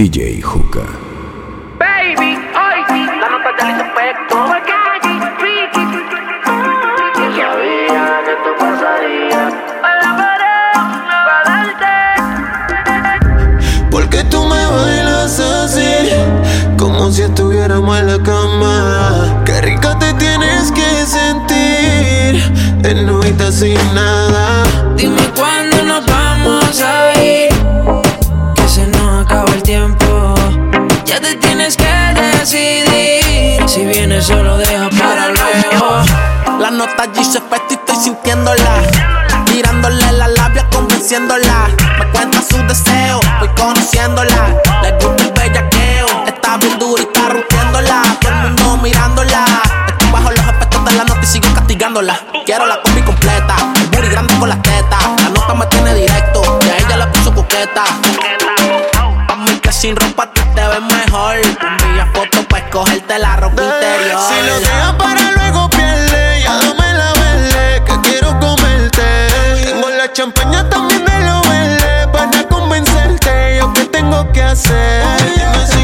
DJ Juca. Vienes solo deja para luego. La nota allí se y estoy sintiéndola. Tirándole la labia, convenciéndola. Me cuenta su deseo, voy conociéndola. Le gusta el bellaqueo, está bien dura y está rompiéndola. Todo el mundo mirándola. Estoy bajo los efectos de la nota y sigo castigándola. Quiero la combi completa, el booty grande con las tetas. La nota me tiene directo, y a ella la puso coqueta. Pa' mí que sin ropa tú te ves mejor. La ropa interior. Si lo dejas para luego pierde, ya dame la verde, que quiero comerte. Tengo la champaña también de lo verde, para convencerte. Yo qué tengo que hacer. Dime si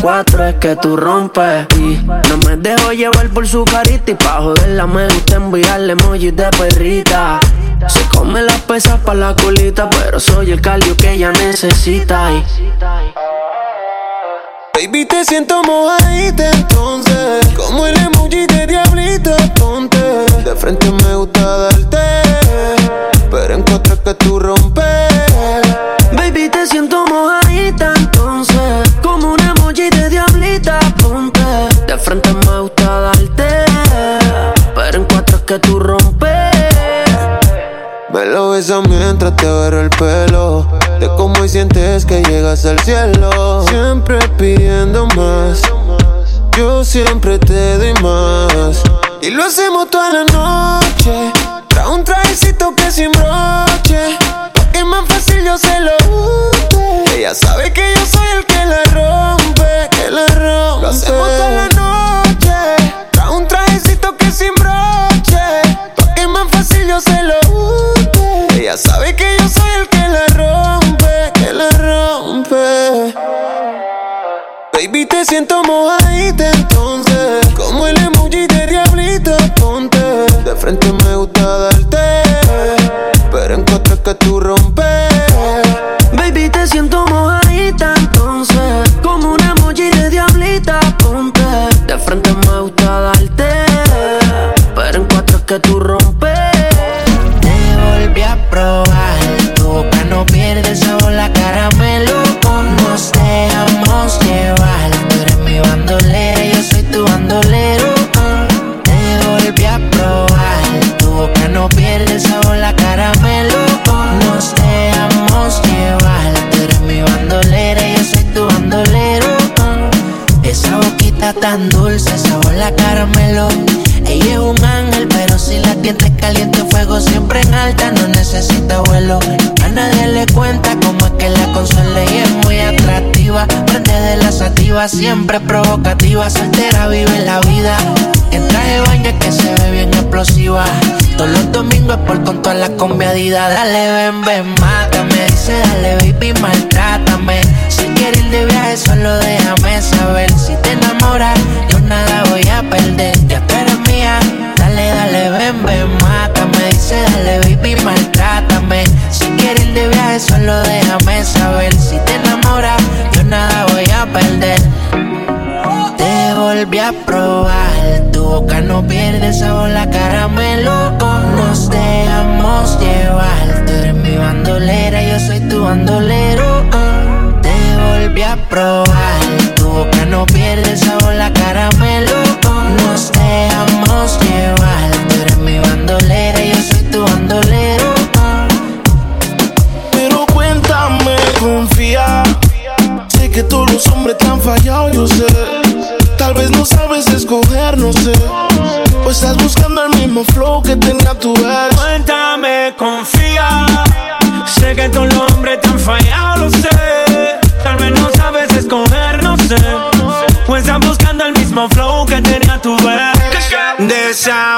cuatro es que tú rompes. Y no me dejo llevar por su carita y pa' joderla me gusta enviarle emojis de perrita. Se come las pesas pa' la colita, pero soy el cardio que ella necesita. Y Baby, te siento mojadita entonces, como el emoji de diablito, ponte. De frente me gusta darte, pero en contra es que tú rompes. Te agarro el pelo. De cómo y sientes que llegas al cielo. Siempre pidiendo más. Yo siempre te doy más. Y lo hacemos toda la noche. Trae un trajecito que sin broche. Pa' que más fácil yo se lo use. Ella sabe que yo soy el que la rompe. Que la rompe. Lo hacemos toda la noche. Ella sabe que yo soy el que la rompe. Que la rompe. Baby, te siento mojadita entonces, A nadie le cuenta cómo es que la consuela y es muy atractiva. Prende de la sativa, siempre provocativa, soltera, vive la vida. En traje baño que se ve bien explosiva. Todos los domingos por con todas las combiadidas. Dale, ven, ven, mátame. Dice, dale, baby, maltrátame. Si quieres ir de viaje, solo déjame saber. Si te enamoras, yo nada voy a perder. Ya tú eres mía. Dale, dale, ven, ven, mátame. Dice, dale, baby, maltrátame. De viaje, solo déjame saber. Si te enamoras, yo nada voy a perder. Te volví a probar, tu boca no pierde sabor, la caramelo. Nos dejamos llevar, tú eres mi bandolera, yo soy tu bandolero. Te volví a probar, tu boca no pierde sabor, la caramelo. Nos que todos los hombres te han fallado, yo sé. Tal vez no sabes escoger, no sé. Pues estás buscando el mismo flow que tenía tu ex. Cuéntame, confía. Sé que todos los hombres te han fallado, lo sé. Tal vez no sabes escoger, no sé. Pues estás buscando el mismo flow que tenía tu ex. Desahógate,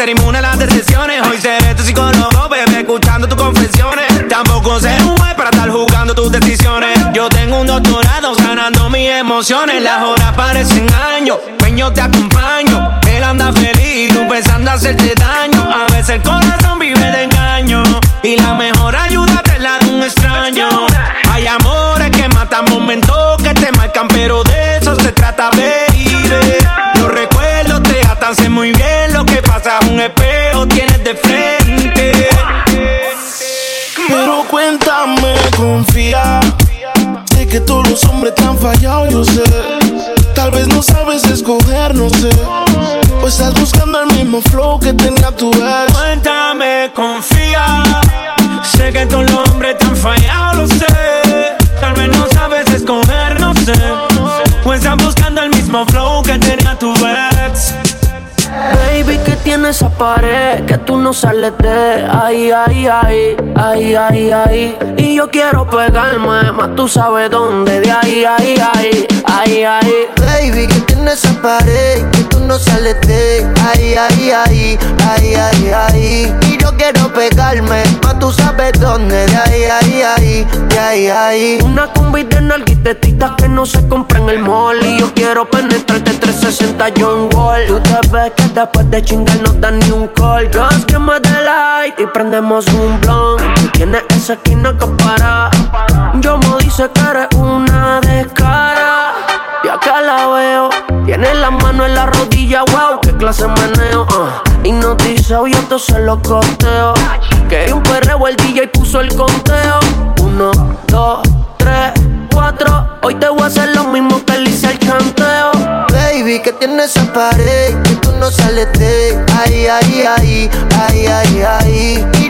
ser inmune a las decepciones. Hoy seré tu psicólogo, bebé, escuchando tus confesiones. Tampoco ser un juez para estar jugando tus decisiones. Yo tengo un doctorado ganando mis emociones. Las horas parecen años, peño te acompaño. Él anda feliz, tú pensando hacerte daño. A veces el corazón vive de engaño. Y la mejor ayuda te la da un extraño. Hay amores que matan momentos que te marcan, pero de eso se trata, baby. Pasa. Un espejo tienes de frente. Pero cuéntame, confía. Sé que todos los hombres te han fallado, yo sé. Tal vez no sabes escoger, no sé. Pues estás buscando el mismo flow que tenía tu ex. Cuéntame, confía. Sé que todos los hombres te han fallado, lo sé. Tal vez no sabes escoger, no sé. Pues estás buscando el mismo flow que tenía tu ex. Baby, que tiene esa pared que tú no sales de ahí, ahí, ahí, ahí, ahí, ahí. Y yo quiero pegarme, más tú sabes dónde, de ahí, ahí, ahí, ahí, ahí. Baby, que tiene esa pared no sales de ahí, ahí, ahí, ahí, ahí, ahí. Y yo quiero pegarme, más tú sabes dónde, de ahí, ahí, ahí, de ahí, ahí. Una combi de nalguitetitas que no se compra en el mall. Y yo quiero penetrarte 360 John Wall Tú te ves que después de chingar no dan ni un call. Just give me the light y prendemos un blunt tienes esa esquina que para. Yo me dice que eres una descara Y acá la veo Tiene la mano en la rodilla, wow, qué clase meneo uh. Hipnotizado y esto se lo costeo Que un perreo el DJ puso el conteo. Uno, dos, tres, cuatro. Hoy te voy a hacer lo mismo que le hice al chanteo. Baby, que tiene esa pared que tú no sales de ahí, ahí, ahí, ahí, ahí, ahí.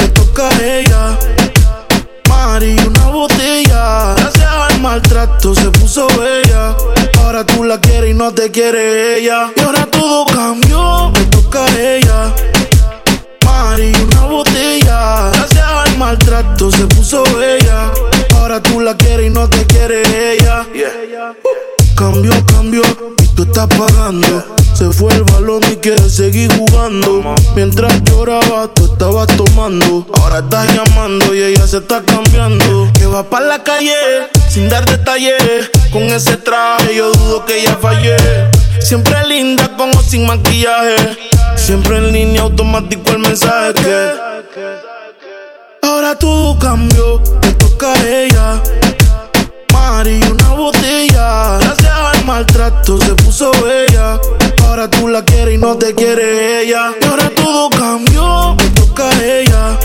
toca ella. Mari, una botella. Gracias al maltrato se puso bella. Ahora tú la quieres y no te quiere ella. Y ahora todo cambió, te toca a ella. Mari, una botella. Gracias al maltrato se puso bella. Ahora tú la quieres y no te quiere ella. Cambió, cambió, y tú estás pagando. Se fue el balón y quiere seguir jugando. Mientras lloraba, tú estabas tomando. Ahora estás llamando y ella se está cambiando. Que va para la calle sin dar detalles. Con ese traje yo dudo que ella fallé. Siempre linda con o sin maquillaje. Siempre en línea automático el mensaje que Ahora todo cambió, te toca a ella. Mari, una botella. Gracias al maltrato se puso bella. Ahora tú la quieres y no te quiere ella. Y ahora todo cambió, te toca a ella.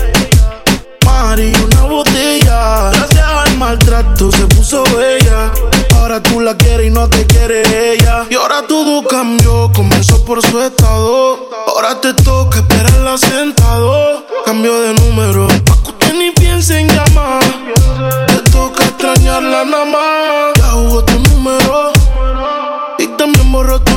Mari, una botella. Gracias al maltrato se puso bella. Ahora tú la quieres y no te quiere ella. Y ahora todo cambió, comenzó por su estado. Ahora te toca esperarla sentado. Cambio de número, pa' que usted ni piense en llamar. Te toca extrañarla nada más. Ya jugó tu número. Y también borró tu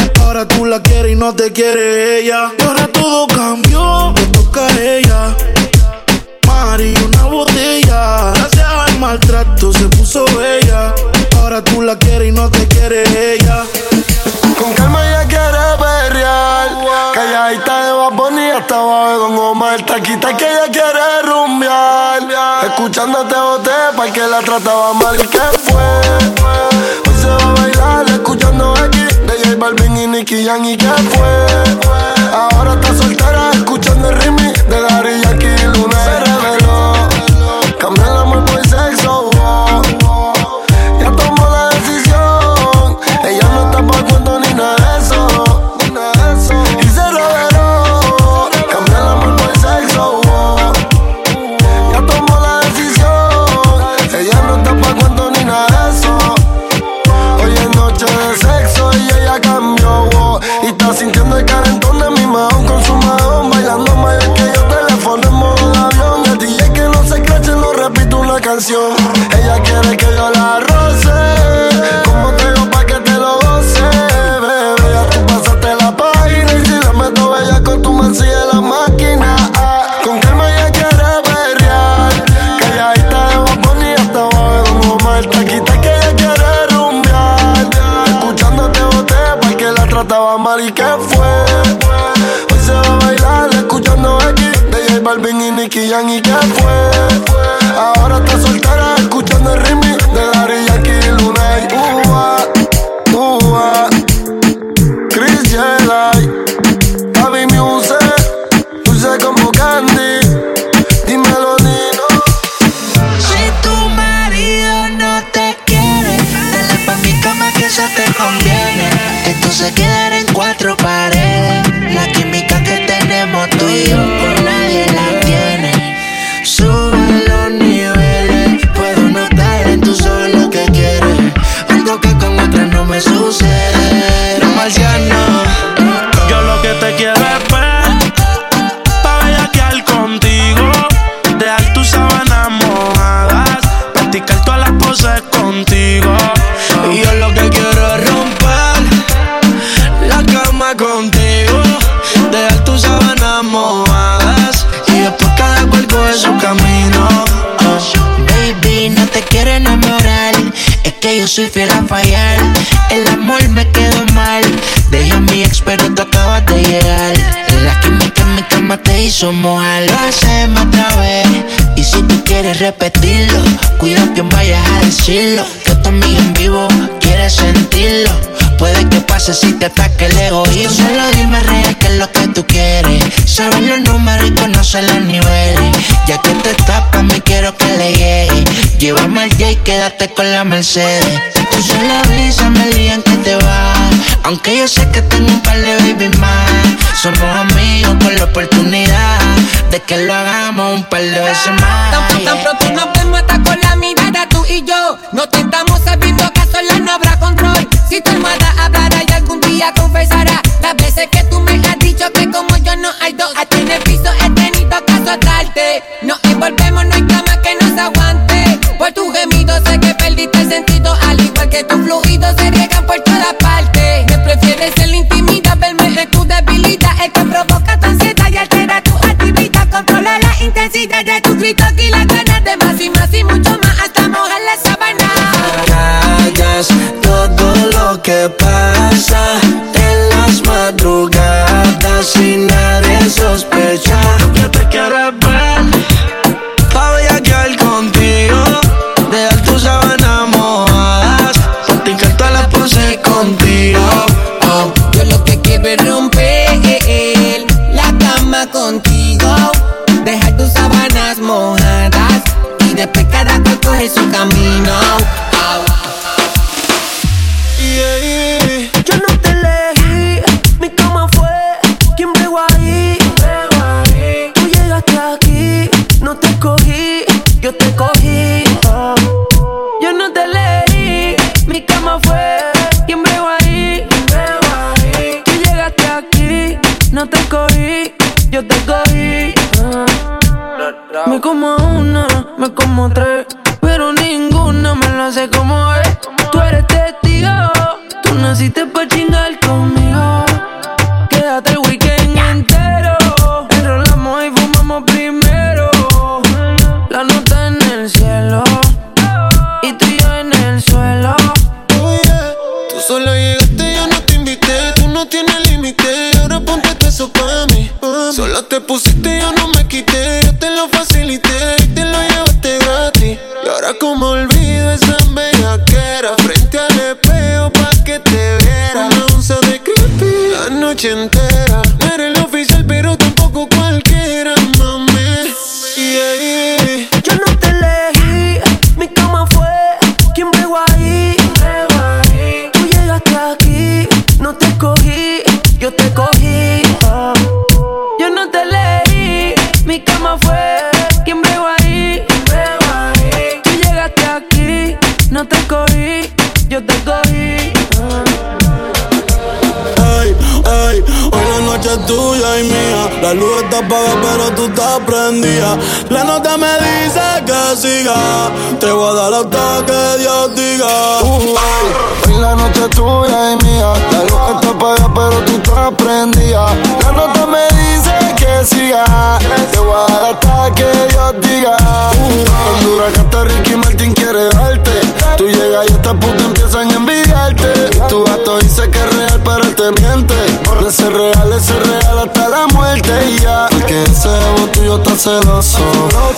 Ahora tú la quieres y no te quiere ella. Y ahora todo cambió, te toca a ella. Mari, una botella. Gracias al maltrato se puso bella. Ahora tú la quieres y no te quiere ella. Con calma ella quiere perrear. Calladita de Baboni hasta abajo Don Omar. Taquita que ella quiere rumbear. Escuchándote boté pa' que la trataba mal. ¿Qué fue? Hoy se va a bailar escuchando aquí Balvin y Nicky Jam. ¿Y qué fue? Ahora está soltera escuchando el remix de Daddy Yankee y Luna. Se reveló. Cambió el amor por sexo. Repetirlo, cuida que vayas a decirlo. Que tu amiga en vivo quiere sentirlo. Puede que pase si te ataque el egoísmo. Solo dime real qué es lo que tú quieres. Sabes los números y conoces los niveles. Ya que te tapas, me quiero que le llegue. Llévame al J y quédate con la Mercedes. Tú solo avísame el día en que te vas. Aunque yo sé que tengo un par de baby más. Somos amigos con la oportunidad de que lo hagamos un par de veces más. Tan, pronto nos vemos hasta con la mirada tú y yo No te estamos sabiendo que a solas no habrá control Si tu hermana hablará y algún día confesará Las veces que tú me has dicho que como yo no hay dos 80 celoso.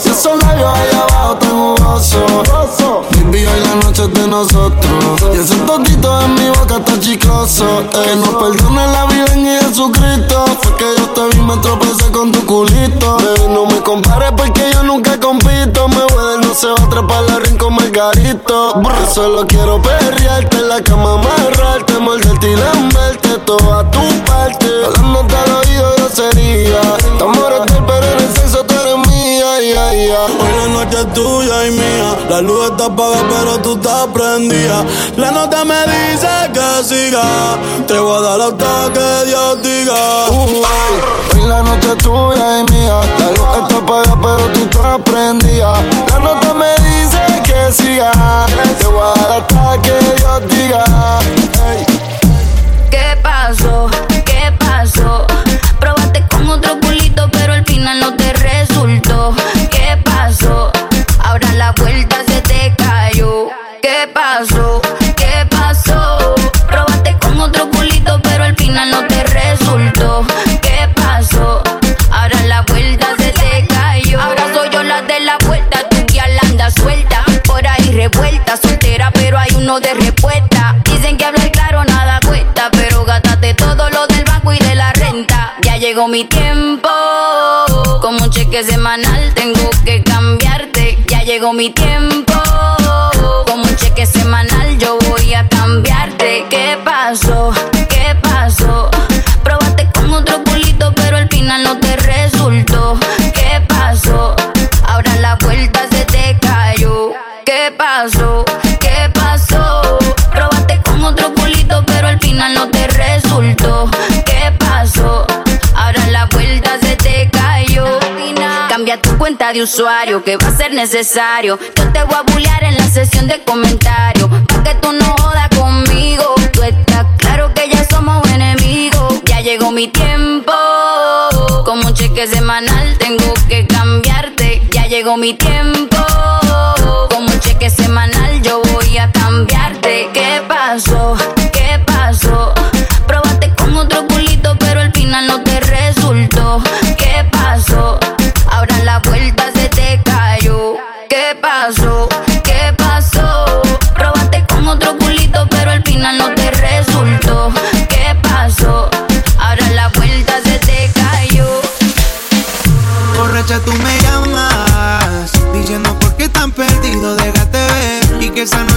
Y esos labios ahí abajo tan jugosos. Baby, hoy la noche es de nosotros. Y ese totito en mi boca está chicloso. Que nos perdone la vida en Jesucristo. Fue que yo te vi, me tropecé con tu culito. Baby, no me compares porque yo nunca compito. Me voy del no se va a atrapar la rincón margarito. Yo solo quiero perrearte en la cama, amarrarte, morderte y lamberte toda tu parte. Hablándote al oído grosería. Estamos es tuya y mía. La luz está apagada, pero tú estás prendida. La nota me dice que siga. Te voy a dar hasta que Dios diga. Uh, la noche es tuya y mía. La luz está apagada, pero tú estás prendida. La nota me dice que siga. Te voy a dar hasta que Dios diga. Ey. ¿Qué pasó? ¿Qué pasó? Probaste con otro culito, pero al final no te Ahora la vuelta se te cayó. ¿Qué pasó? ¿Qué pasó? Probaste con otro culito, pero al final no te resultó. ¿Qué pasó? Ahora la vuelta se te cayó. Ahora soy yo la de la vuelta, tú que anda suelta. Por ahí revuelta, soltera, pero hay uno de respuesta. Dicen que hablar claro nada cuesta, pero gástate todo lo del banco y de la renta. Ya llegó mi tiempo, como un cheque semanal tengo que cambiarte. Llegó mi tiempo, como un cheque semanal yo voy a cambiarte. ¿Qué pasó? ¿Qué pasó? Probaste con otro culito, pero al final no te resultó. ¿Qué pasó? Ahora la vuelta se te cayó. ¿Qué pasó? ¿Qué pasó? Probaste con otro culito, pero al final no te Tu cuenta de usuario, que va a ser necesario. Yo te voy a bullear en la sesión de comentarios. Pa' que tú no jodas conmigo. Tú estás claro que ya somos enemigos. Ya llegó mi tiempo. Como un cheque semanal tengo que cambiarte. Ya llegó mi tiempo. Como un cheque semanal yo voy a cambiarte. ¿Qué pasó?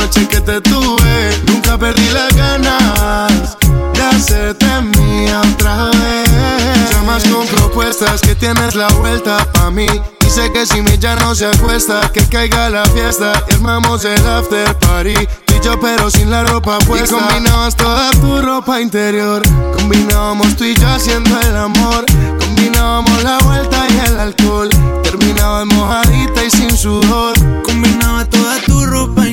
noche que te tuve Nunca perdí las ganas De hacerte mía otra vez Llamas con propuestas que tienes la vuelta pa' mí sé que si mi ya no se acuesta, que caiga la fiesta y armamos el after party. Tú y yo, pero sin la ropa puesta. Y combinabas toda tu ropa interior. Combinábamos tú y yo haciendo el amor. Combinábamos la vuelta y el alcohol. Terminabas mojadita y sin sudor. Combinaba toda tu ropa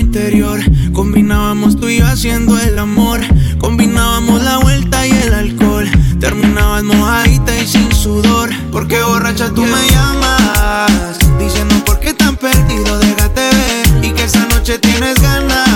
Combinábamos tú y yo haciendo el amor. Combinábamos la vuelta y el alcohol. Terminabas mojadita y sin sudor. Porque borracha tú me llamas. Diciendo por qué tan perdido, déjate ver. Y que esa noche tienes ganas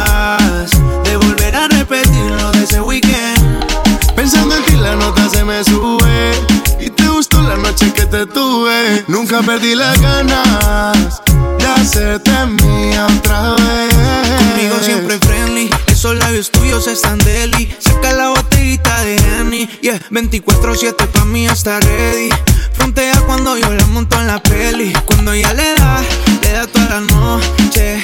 noche que te tuve Nunca perdí las ganas De hacerte mía otra vez. Conmigo siempre friendly Esos labios tuyos están deli. Saca la botellita de Henny Yeah, 24-7 pa' mí está ready. Frontea cuando yo la monto en la peli. Cuando ella le da, le da toda la noche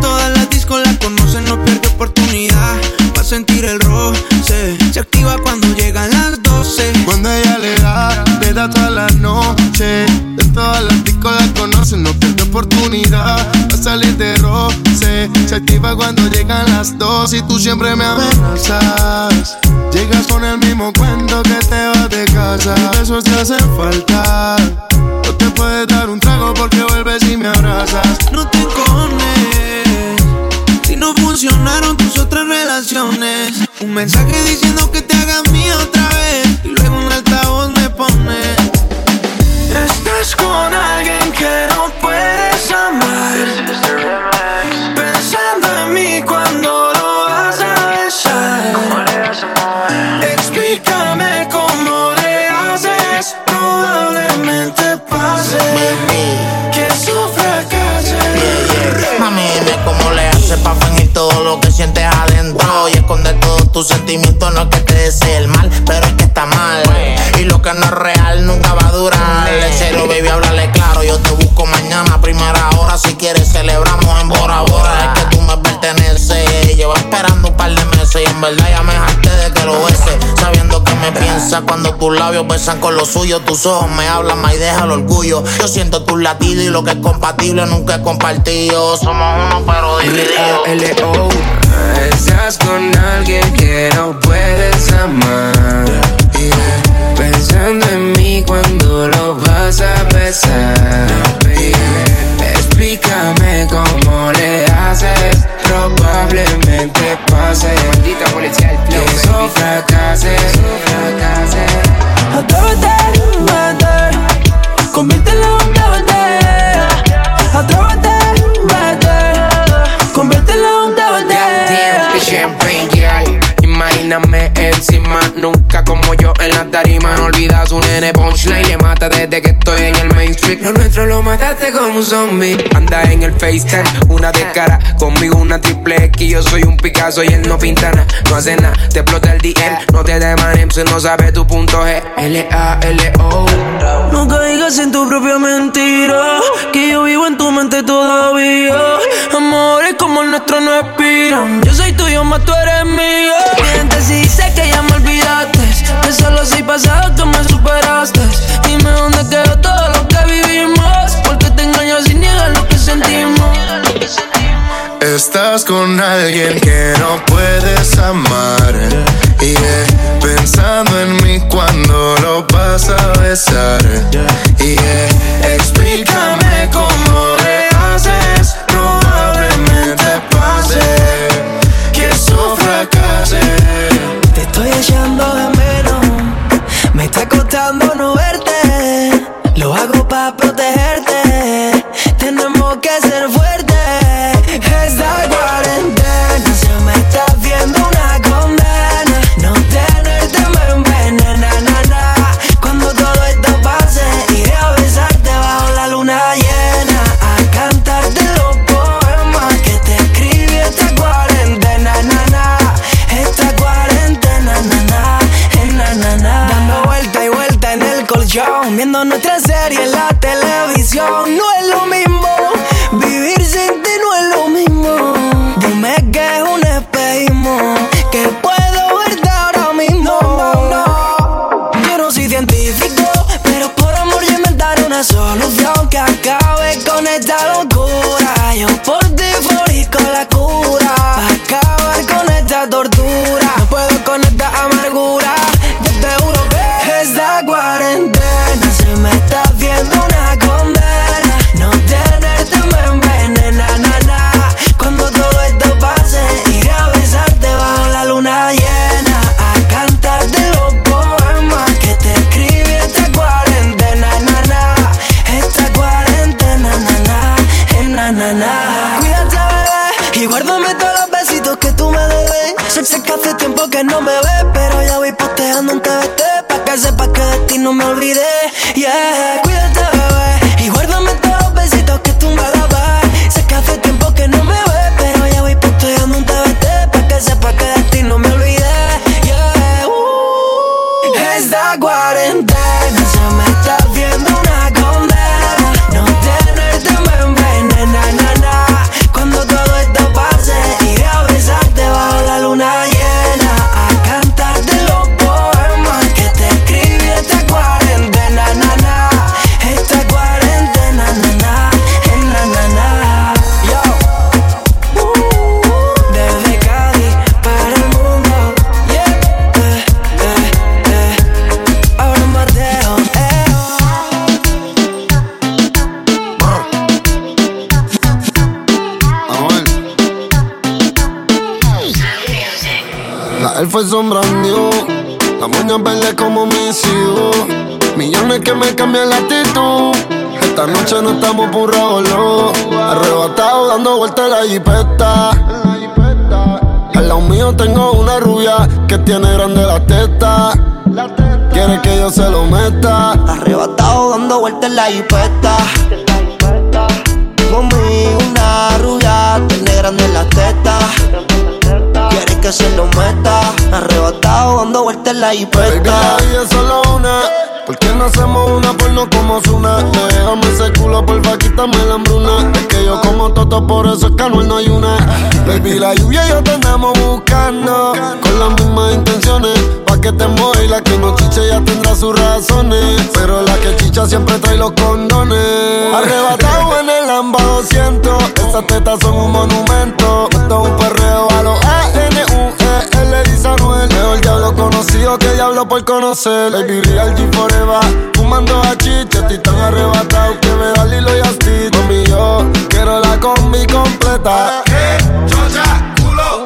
todas las discos la conocen, no pierde oportunidad Va a sentir el roce. Se activa cuando llegan las 12 Cuando ella le da, le da toda la noche De todas las discos la conocen, no pierde oportunidad Va a salir de roce. Se activa cuando llegan las dos Y tú siempre me amenazas. Llegas con el mismo cuento que te vas de casa. Besos te hacen falta. No te puedes dar un trago porque vuelves y me abrazas. No te encones Un mensaje diciendo que te hagas mía otra vez. Y luego un altavoz me pone. Estás con alguien que no puedes amar sentimientos, no es que te desee el mal Pero es que está mal. Y lo que no es real nunca va a durar. En serio, baby, háblale claro Yo te busco mañana a primera hora. Si quieres celebramos en Bora Bora. Es que tú me perteneces Llevo esperando un par de meses Y en verdad ya me harté de que lo beses Sabiendo me piensas cuando tus labios besan con los suyos Tus ojos me hablan más y deja el orgullo Yo siento tus latidos y lo que es compatible nunca es compartido Somos uno pero divididos. Estás con alguien que no puedes amar. Pensando en mí cuando lo vas a besar. Explícame cómo le haces. Probablemente pase. Maldita policía del flow. Que eso fracase. Atrévete, vete, conviértelo en una botella. Atrévete, vete, conviértelo en una. Damn, champagne girl. Imagíname encima, nunca como yo en la tarima. No olvidas un nene punchline, le mata desde que estoy en el mainstream. Lo nuestro lo mataste como un zombie. Anda en el FaceTime, una de cara, conmigo una triple X. Yo soy un Picasso y él no pinta nada, no hace nada. Te explota el DM, no te demanem si no sabes tu punto G. L-A-L-O. No caigas en tu propia mentira, que yo vivo en tu mente todavía. Amores como amor nuestro no expira. Yo soy tuyo, más tú eres mío. Miente si dice que ya me olvidaste. Que solo soy pasado, tú me superaste. Dime dónde quedó todo lo que vivimos. Porque te engaño sin niegar lo que sentimos. Estás con alguien que no puedes amar. Y pensando en mí cuando lo vas a besar. Y explícame cómo en la jipeta. Conmigo una rubia, tiene grande la teta. Quiere que se lo meta. Arrebatado dando vueltas en la Baby, jipeta. la vida solo una. ¿Por qué no hacemos una porno como Zuna? Déjame ese culo, porfa, quítame la hambruna. Es que yo como toto, por eso es que Anuel no hay una. Baby, la lluvia y yo te andamos buscando. Con las mismas intenciones. Que te y la que no chiche ya tendrá sus razones. Pero la que chicha siempre trae los condones. Arrebatado en el Lamba 200. Esas tetas son un monumento. Esto es un perreo a los A-N-U-E-L, dice Anuel. Mejor diablo conocido que diablo por conocer. Baby, real G forever. Fumando a chicha, estoy tan arrebatado que me da Lilo y Asti. Mami, yo quiero la combi completa.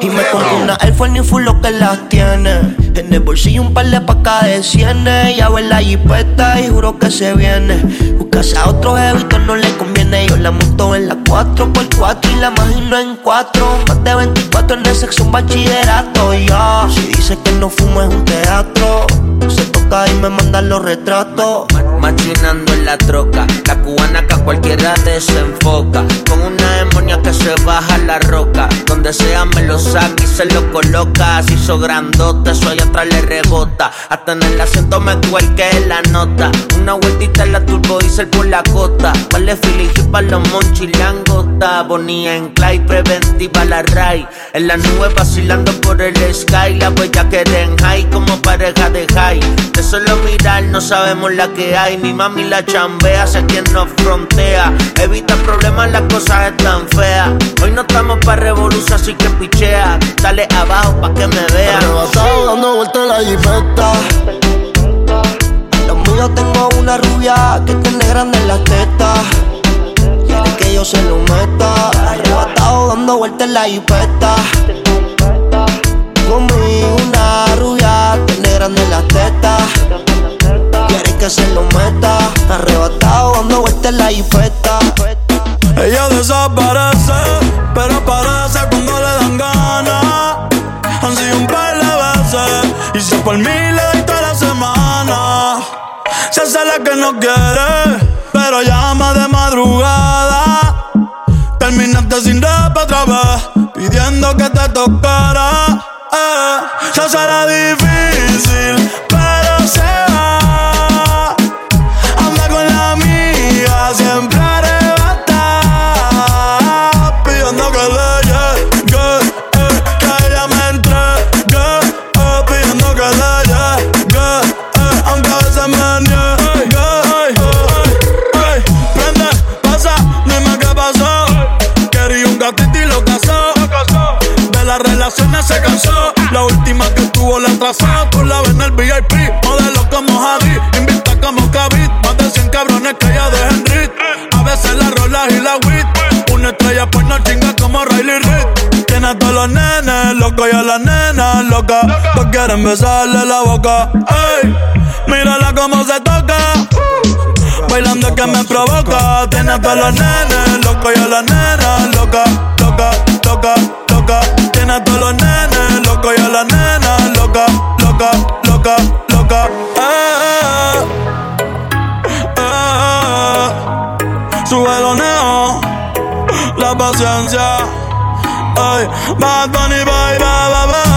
Y me compro una Force New Full lo que las tiene. En el bolsillo un par de pacas de cienes. Ya en la jipeta y juro que se viene. Buscase a otro jevito no le conviene. Yo la monto en la 4x4 y la imagino en 4. Más de 24 en el sexo, un bachillerato. Ya, si dice que no fumo es un teatro. Se y me mandan los retratos. Machinando en la troca, la cubana que cualquiera desenfoca. Con una demonia que se baja la roca. Donde sea me lo saca y se lo coloca. Así hizo grandote, allá atrás le rebota. Hasta en el asiento me cuelque la nota. Una vueltita en la turbo diesel por la cota. Vale feeling para los monchis langota. Bonía en clay, preventiva la ray. En la nube vacilando por el sky. La huella que en high como pareja de high. Solo mirar no sabemos la que hay. Mi mami la chambea, sé quien nos frontea. Evita problemas, las cosas están feas. Hoy no estamos para revolución, así que pichea. Dale abajo pa' que me vea. Arrebatado dando vueltas en la jipeta. Los míos tengo una rubia que tiene grande las tetas. Quiere que yo se lo meta. Arrebatado dando vueltas en la jipeta. Conmigo una rubia grande las tetas. Quiere que se lo meta. Arrebatado dando vueltas la jipeta. Ella desaparece, pero aparece cuando le dan ganas. Han sido un par de veces, y si por mí le doy toda la semana. Se hace la que no quiere, pero llama de madrugada. Terminaste sin rap otra vez, pidiendo que te tocara. Eh, se hace la difícil, pero se va. Atrasó. Tú la ves en el VIP. Modelo como Javi. Invita como Kavit. Más de 100 cabrones que ella de Henry. A veces la rola y la wit. Una estrella pues no chinga como Riley Reid. Tiene a todos los nenes locos y a las nenas locas. Todos quieren besarle la boca. Ey, mírala cómo se toca. Bailando que me provoca. Tiene a todos los nenes locos y a las nenas locas. Loca, loca, loca. Tiene a todos los nenes locos y a las nenas locas. Loca, loca, loca. Eh, eh, eh. Sube el oneo, la paciencia. Ay, Bad Bunny, bye, bye, bye, bye.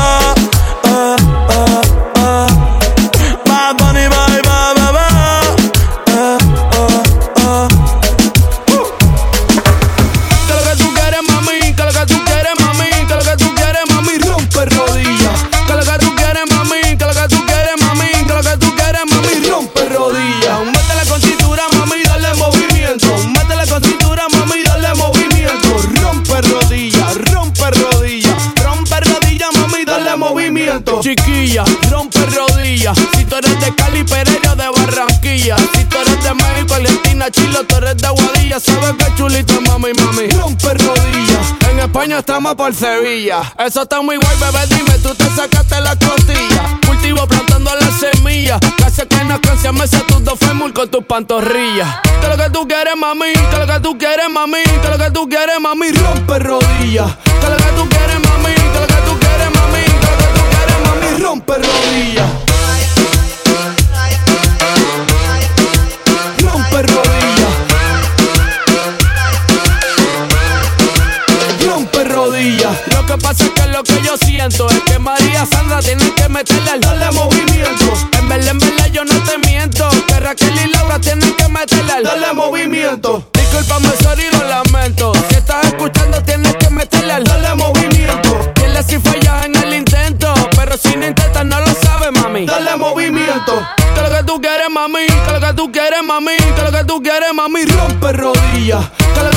Chiquilla, rompe rodillas. Si tú eres de Cali, Pereira de Barranquilla. Si tú eres de México, Argentina, Chile, tú eres de Guadilla. Sabes que chulito, mami, mami. Rompe rodillas. En España estamos por Sevilla. Eso está muy guay, bebé. Dime, tú te sacaste la costilla. Cultivo plantando la semilla. Casi que no cansa, me sé tus dos fémur con tus pantorrillas. Que lo que tú quieres, mami. Que lo que tú quieres, mami. Que lo que tú quieres, mami. Rompe rodillas. Que lo que tú quieres, mami. Que lo que tú quieres, mami. Rompe rodillas. Rompe rodillas. Rompe rodillas. Lo que pasa es que lo que yo siento es que María Sandra tiene que meterle al darle movimiento. En verdad, en verdad, yo no te miento. Que Raquel y Laura tienen que meterle al darle movimiento. Disculpame, sorry, lamento. Rodillas.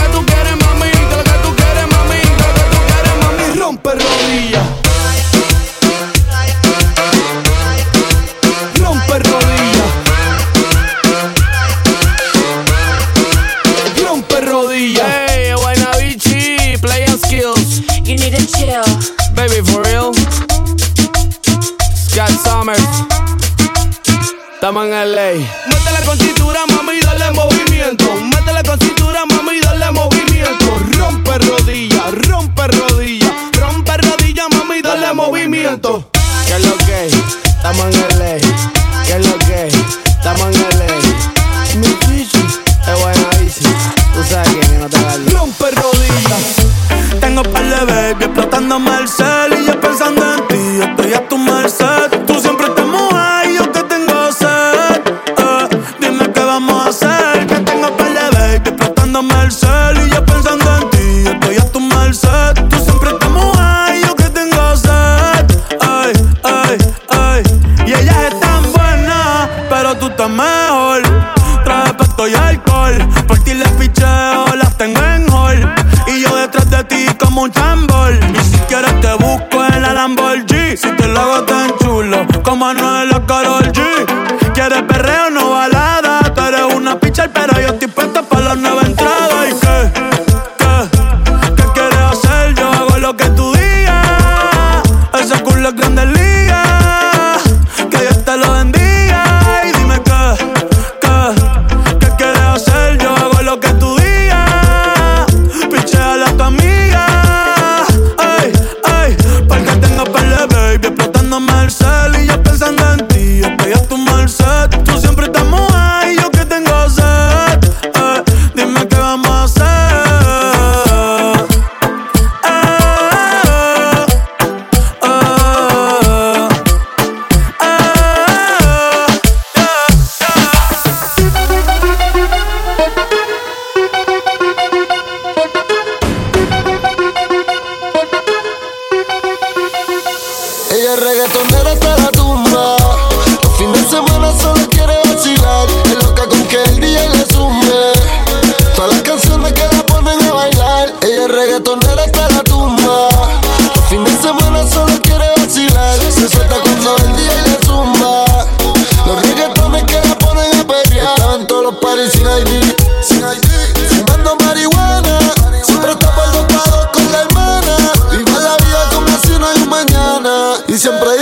y siempre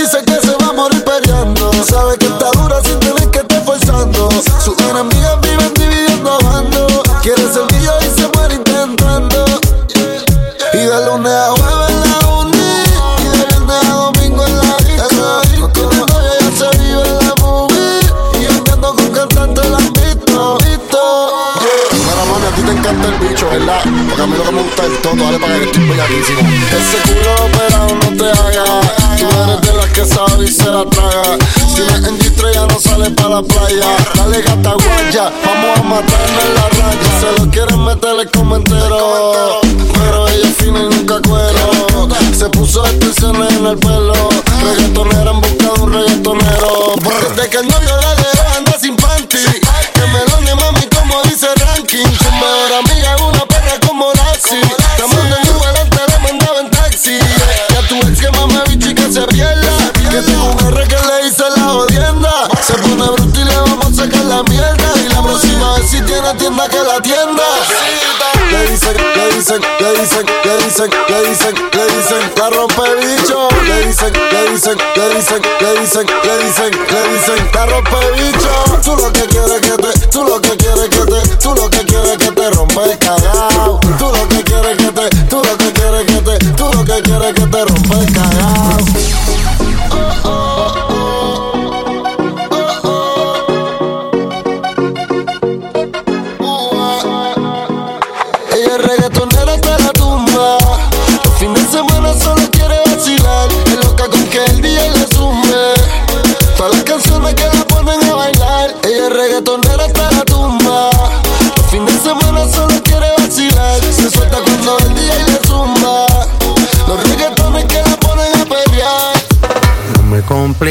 le dicen, le dicen, le dicen, le dicen, la rompe bicho. Le dicen, le dicen, le dicen, le dicen, le dicen, le dicen, la rompe bicho. Tú lo que quieres que te, tú lo que quieres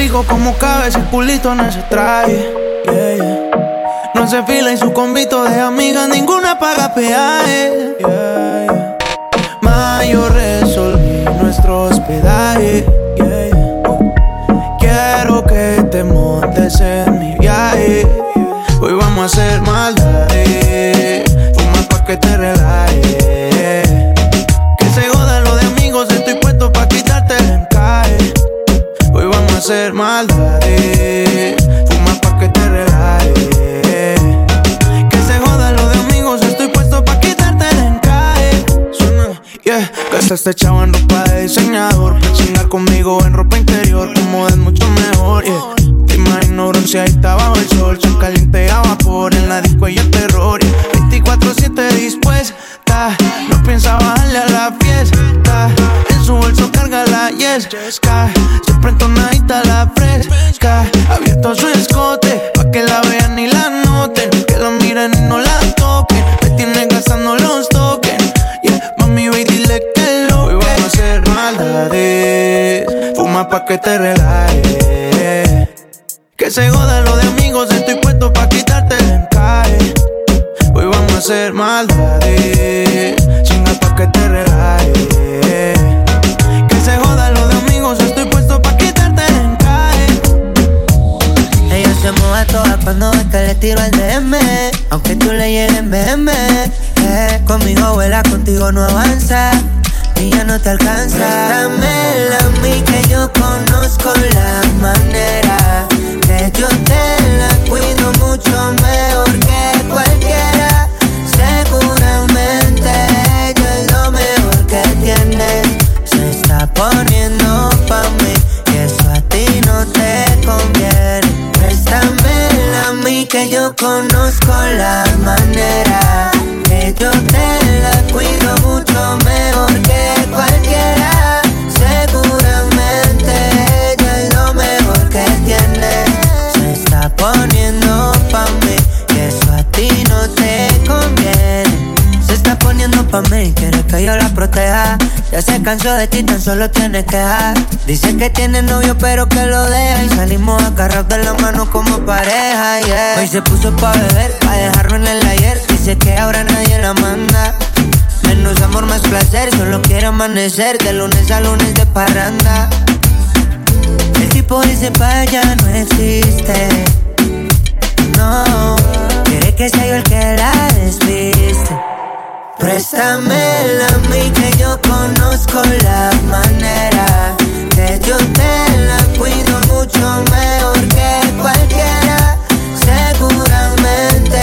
Explico cómo cabe ese culito en ese traje. No se fila y su convito de amiga, ninguna paga peaje. Mayo resolví nuestro hospedaje. Quiero que te montes en mi viaje. Hoy vamos a hacer maldades. Fuma pa' que te relaje. Hacer maldades. Fuma pa' que te relaje. Que se joda lo de amigos, estoy puesto pa' quitarte el encaje. Suena, yeah. Gastaste chavo en ropa de diseñador. Pa' chingar conmigo en ropa interior. Como es mucho mejor, yeah. Te imagino bronceadita bajo el sol. Son caliente a vapor en la disco y el terror. yeah. 24-7 dispuesta. No piensa bajarle a la fiesta. En su bolso carga la yesca. Siempre entonadita la fresca. Abierto su escote. Pa' que la vean y la noten. Que la miren y no la toquen. Me tienen gastando los tokens. Yeah, mami, ve y dile que lo Hoy vamos a hacer maldades. Fuma pa' que te relaje. Que se joda lo de amigos. Estoy puesto pa' quitarte hacer maldades. Chinga pa' que te relaje. Que se joda lo de amigos. Estoy puesto pa' quitarte el encaje. Ella se mueve toda cuando ve que le tiro el DM. Aunque tú le llegues BM. Eh, conmigo vuela, contigo no avanza. Y ya no te alcanza. Préstamela a mí que yo conozco la manera. Que yo te la cuido mucho mejor que cualquiera. Que yo conozco la manera. Que yo te la cuido mucho mejor que cualquiera. Seguramente ella es lo mejor que tiene. Se está poniendo pa' mí, quiere que yo la proteja. Ya se cansó de ti, tan solo tiene que dejar. Dice que tiene novio, pero que lo deja. Y salimos agarrados de la mano como pareja, yeah. Hoy se puso pa' beber, pa' dejarlo en el ayer. Dice que ahora nadie la manda. Menos amor, más placer, solo quiere amanecer. De lunes a lunes de parranda. El tipo dice pa' ella no existe. No, quiere que sea yo el que la despiste. Préstamela a mí que yo conozco la manera. Que yo te la cuido mucho mejor que cualquiera. Seguramente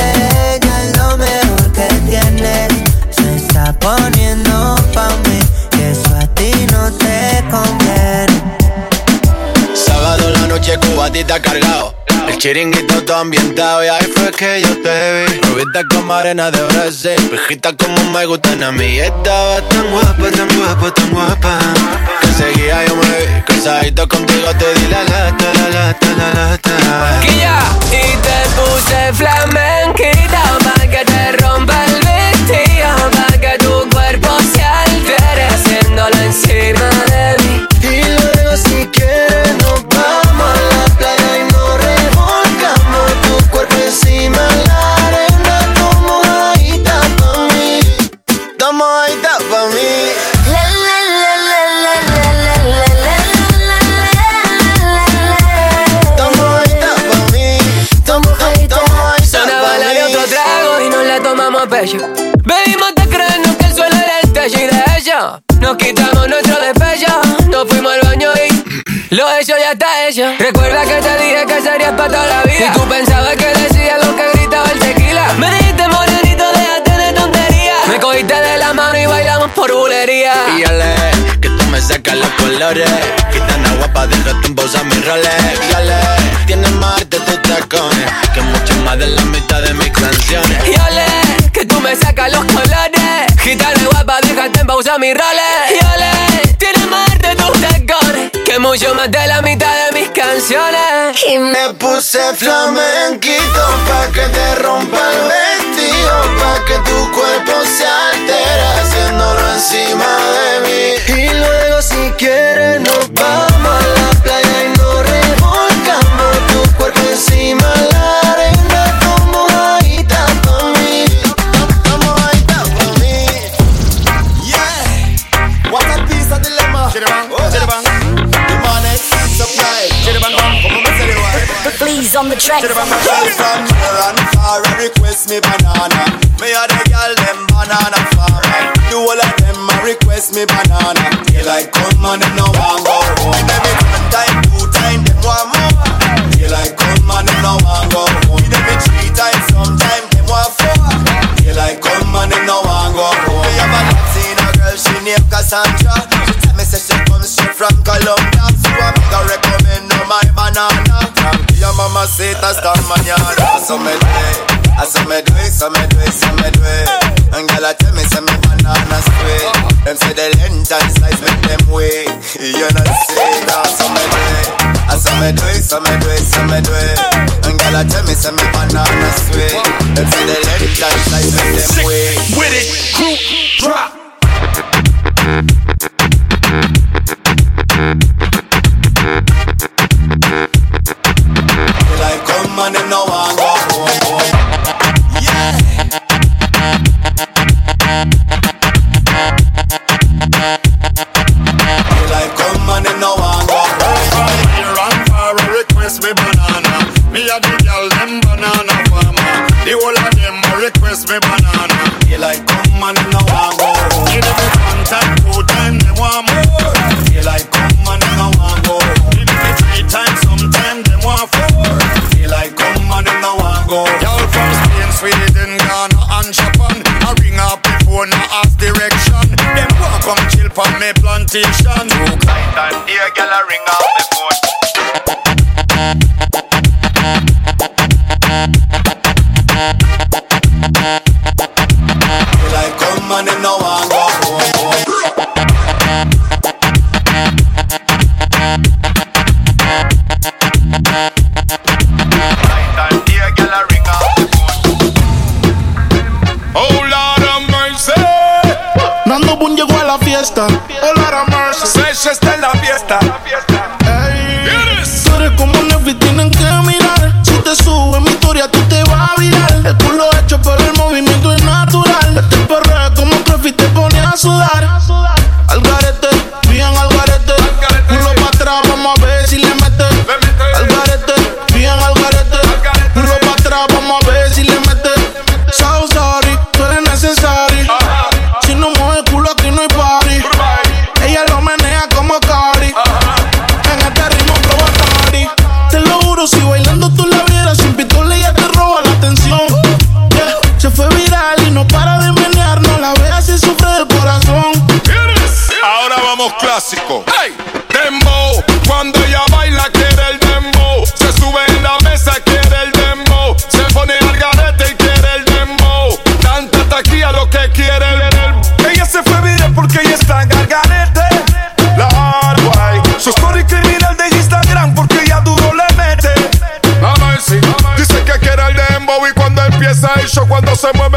ella es lo mejor que tienes. Se está poniendo pa' mí. Y eso a ti no te conviene. Sábado la noche cubatita cargado. El chiringuito todo ambientado y ahí fue que yo te vi. Rubita como arena de Brasil, pijita como me gustan a mí. Estaba tan guapa, tan guapa, tan guapa. Que seguía yo me vi, cruzadito contigo te di la lata, la lata, la lata. Quilla, y te puse flamenquita pa' que te rompa el vestido, pa' que tu cuerpo se altere haciéndolo encima de mí. Y luego si quieres nos vamos a la playa pecho. Bebimos te creyendo que el suelo era el techo y de hecho nos quitamos nuestro despecho. Nos fuimos al baño y lo hecho ya está hecho. Recuerda que te dije que serías para toda la vida. Y tú pensabas que decía lo que gritaba el tequila. Me dijiste morenito, déjate de tontería. Me cogiste de la mano y bailamos por bulería. Y ale, que tú me sacas los colores. Gitana guapa, déjate en pausa mis roles. Y ale, tienes más arte tus tacones. Que mucho más de la mitad de mis canciones. Y los colores. Gitana guapa, déjate en pausa mis roles. Y ole, tienes más de tus tacones. Que mucho más de la mitad de mis canciones. Y me puse flamenquito pa' que te rompa el vestido, pa' que tu cuerpo se altere haciéndolo encima de mí. Y luego si quieres nos vamos a la playa y nos revolcamos tu cuerpo encima on the track. Girl from near and far a request me banana. Me a the girl them banana farmer. You all of them a request me banana. They like come on them no want go home. Every one time, two time them want more. They like come on them no want go home. Every three times, sometime them want four. They like come on them no want go home. Me have a Latina girl, she named Cassandra. She me say she comes straight from Colombia. So I make her recommend her my banana. Tranquila mamacita hasta mañana. So me do it, I so me do it, so me do it, so me do it. And girl I tell me say me banana sweet. Them say the length and size make them wait. You know say that so me do it. I so me do it, so me do it, so me do it. And girl I tell me say me banana sweet. Them say the length and size make them wait. With it, group drop. Me banana. Me a the girl them banana farmer. The whole of them a request me banana. me plantation. Night and day, girl, I ring out me phone. Thank fiesta. Hola, Mercy. Sesh está en la fiesta. Ey, Tú eres como Netflix, tienen que mirar. Si te subo en mi historia, tú te vas a virar. El culo hecho, pero el movimiento es natural. Este perreo como Trefi te pone a sudar. Clásico. Hey, dembow. Cuando ella baila quiere el dembow. Se sube en la mesa quiere el dembow. Se pone al garete y quiere el dembow. Tanta taquilla lo que quiere el dembow. Ella se fue viral porque ella está en el garete. La. Su story criminal de Instagram porque ella duro le mete. La Mercy dice que quiere el dembow y cuando empieza el show, cuando se mueve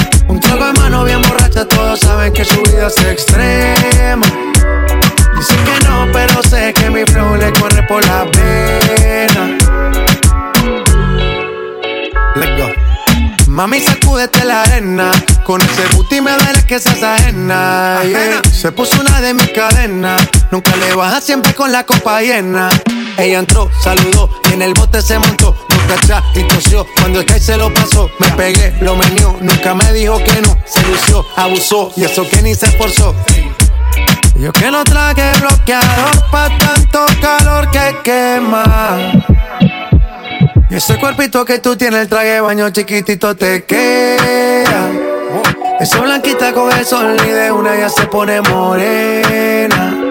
De mano bien borracha, todos saben que su vida es extrema. Dicen que no, pero sé que mi flow le corre por la pena. Let's go. Mami, sacúdete la arena. Con ese booty me duele que seas ajena. yeah. Se puso una de mis cadenas. Nunca le baja siempre con la copa llena. Ella entró, saludó y en el bote se montó. Nunca atrás y tosió. Cuando el que se lo pasó, me pegué, lo menió. Nunca me dijo que no. Se lució, abusó y eso que ni se esforzó. Yo que no traje bloqueador pa' tanto calor que quema. Y ese cuerpito que tú tienes, el traje baño chiquitito te queda. Esa blanquita con el sol y de una ya se pone morena.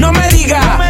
No. Me digas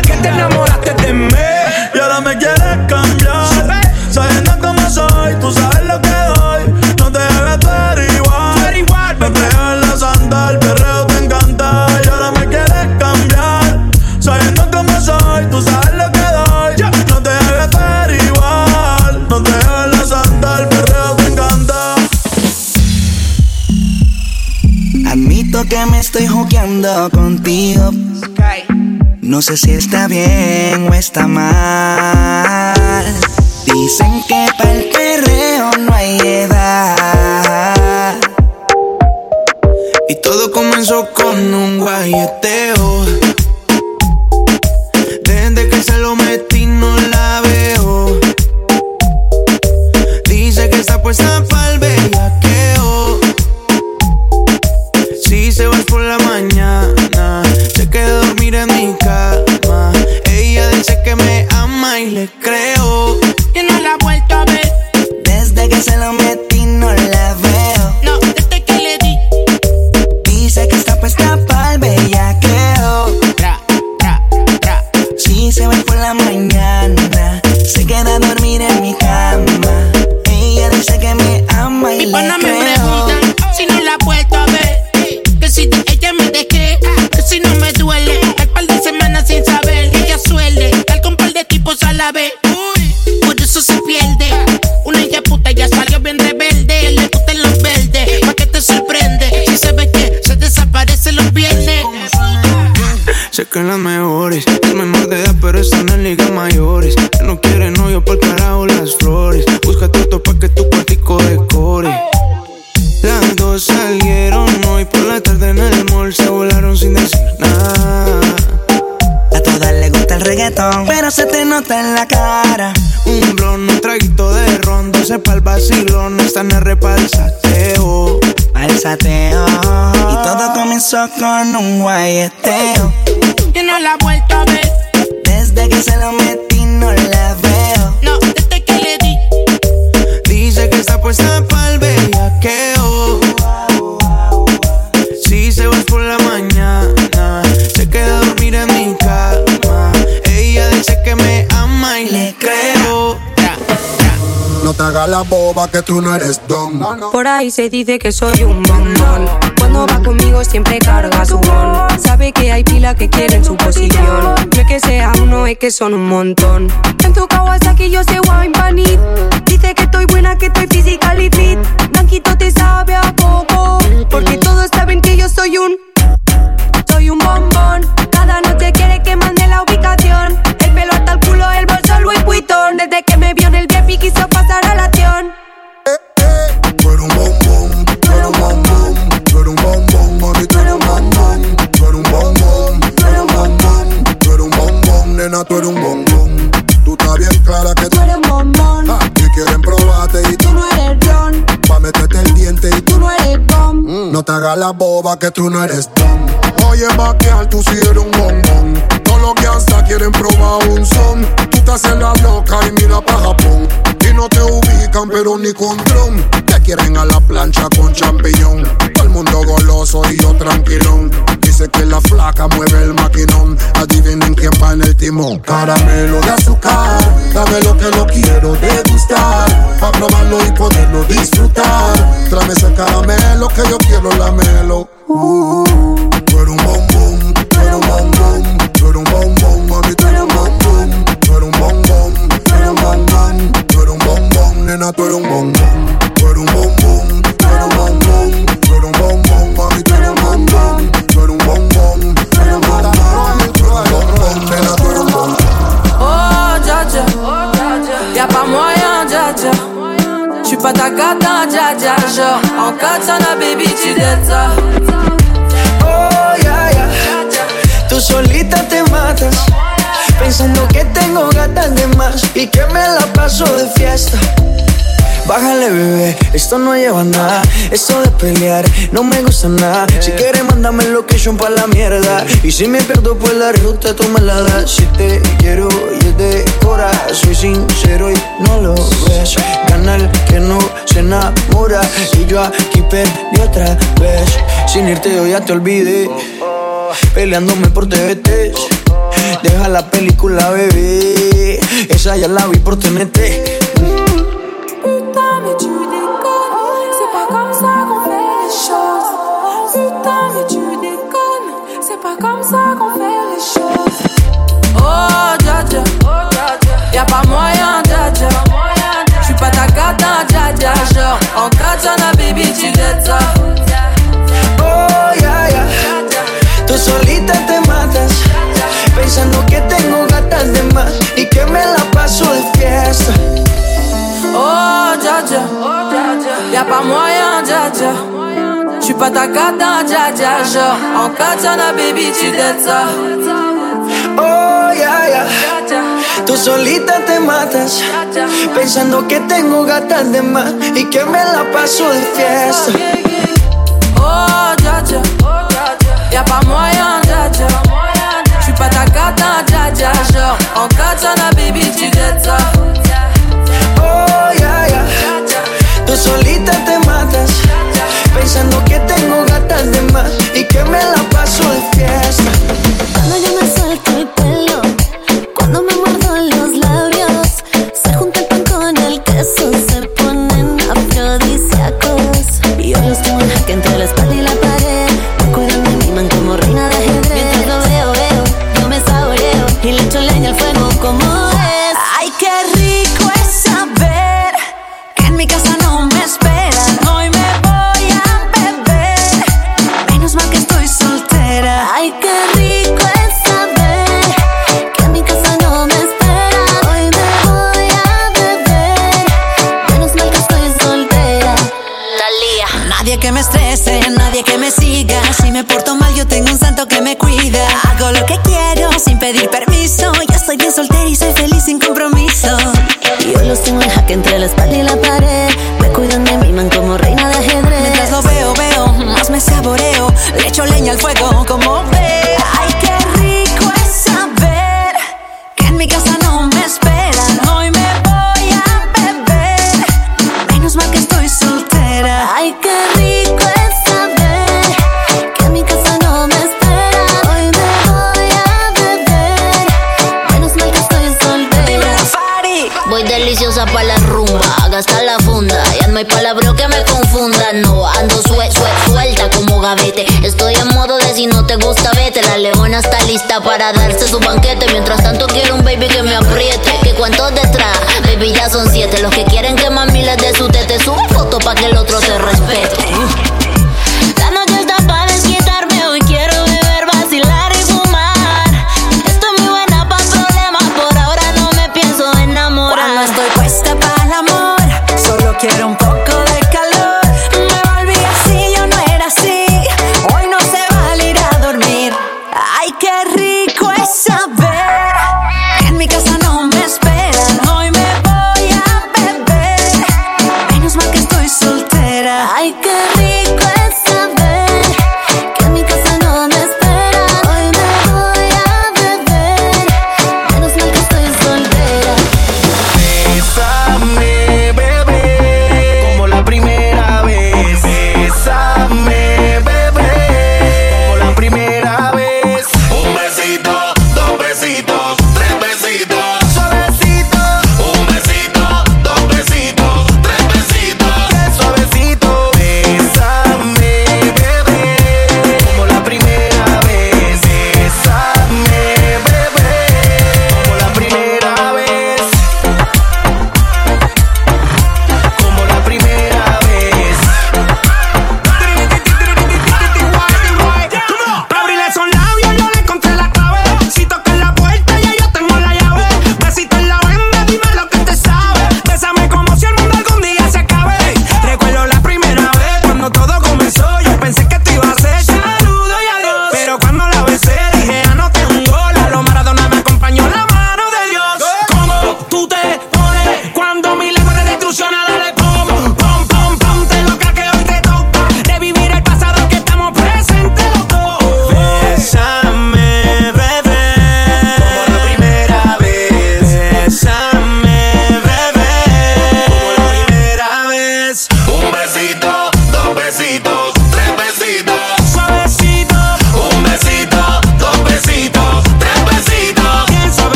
No sé si está bien o está mal. Por ahí se dice que soy un bombón. Cuando va conmigo siempre carga su bon. Sabe que hay pila que quieren su posición. No es que sea uno, es que son un montón. En tu Kawasaki yo sé wine panit. Dice que estoy buena, que estoy physical y fit. Blanquito te sabe a boba que tú no eres tan. Oye, vaquear, tú sí eres un bombón. Todos los que hasta quieren probar un son. Tú estás en la loca y mira pa' Japón. Y no te ubican, pero ni con dron. Te quieren a la plancha con champiñón. Todo el mundo goloso y yo tranquilón. Dice que la flaca mueve el maquinón en el timón. Caramelo de azúcar, dame lo que lo quiero degustar. Pa' probarlo y poderlo disfrutar. Tráeme ese caramelo que yo quiero lamelo. Uh, tú un bombón Esto no lleva nada, eso de pelear no me gusta nada. Si quieres, mándame location pa' la mierda. Y si me pierdo, pues la ruta tú me la das. Si te quiero y es de cora, soy sincero y no lo ves. Gana el que no se enamora. Y yo aquí perdí otra vez. Sin irte, yo ya te olvidé. Peleándome por TVT. Deja la película, bebé. Esa ya la vi por TNT. Oh, yeah, yeah. Tú solita te matas, pensando que tengo gatas de más y que me la paso de fiesta. Oh, ya, ya. Y'a pas moyen, ya, ya. J'suis pas ta cata, ya, ya, ya. En katana, baby, tu dettes. Oh, yeah, yeah. Tú solita te matas, pensando que tengo gatas de más y que me la paso de fiesta. Oh, ya, ya, ya pas moyen, ya, ya. J'suis pas ta cata, ya, ya, genre en katana, baby, tu get ça. Oh, ya, ya, tú solita te matas, pensando que tengo gatas de más y que me la paso de fiesta.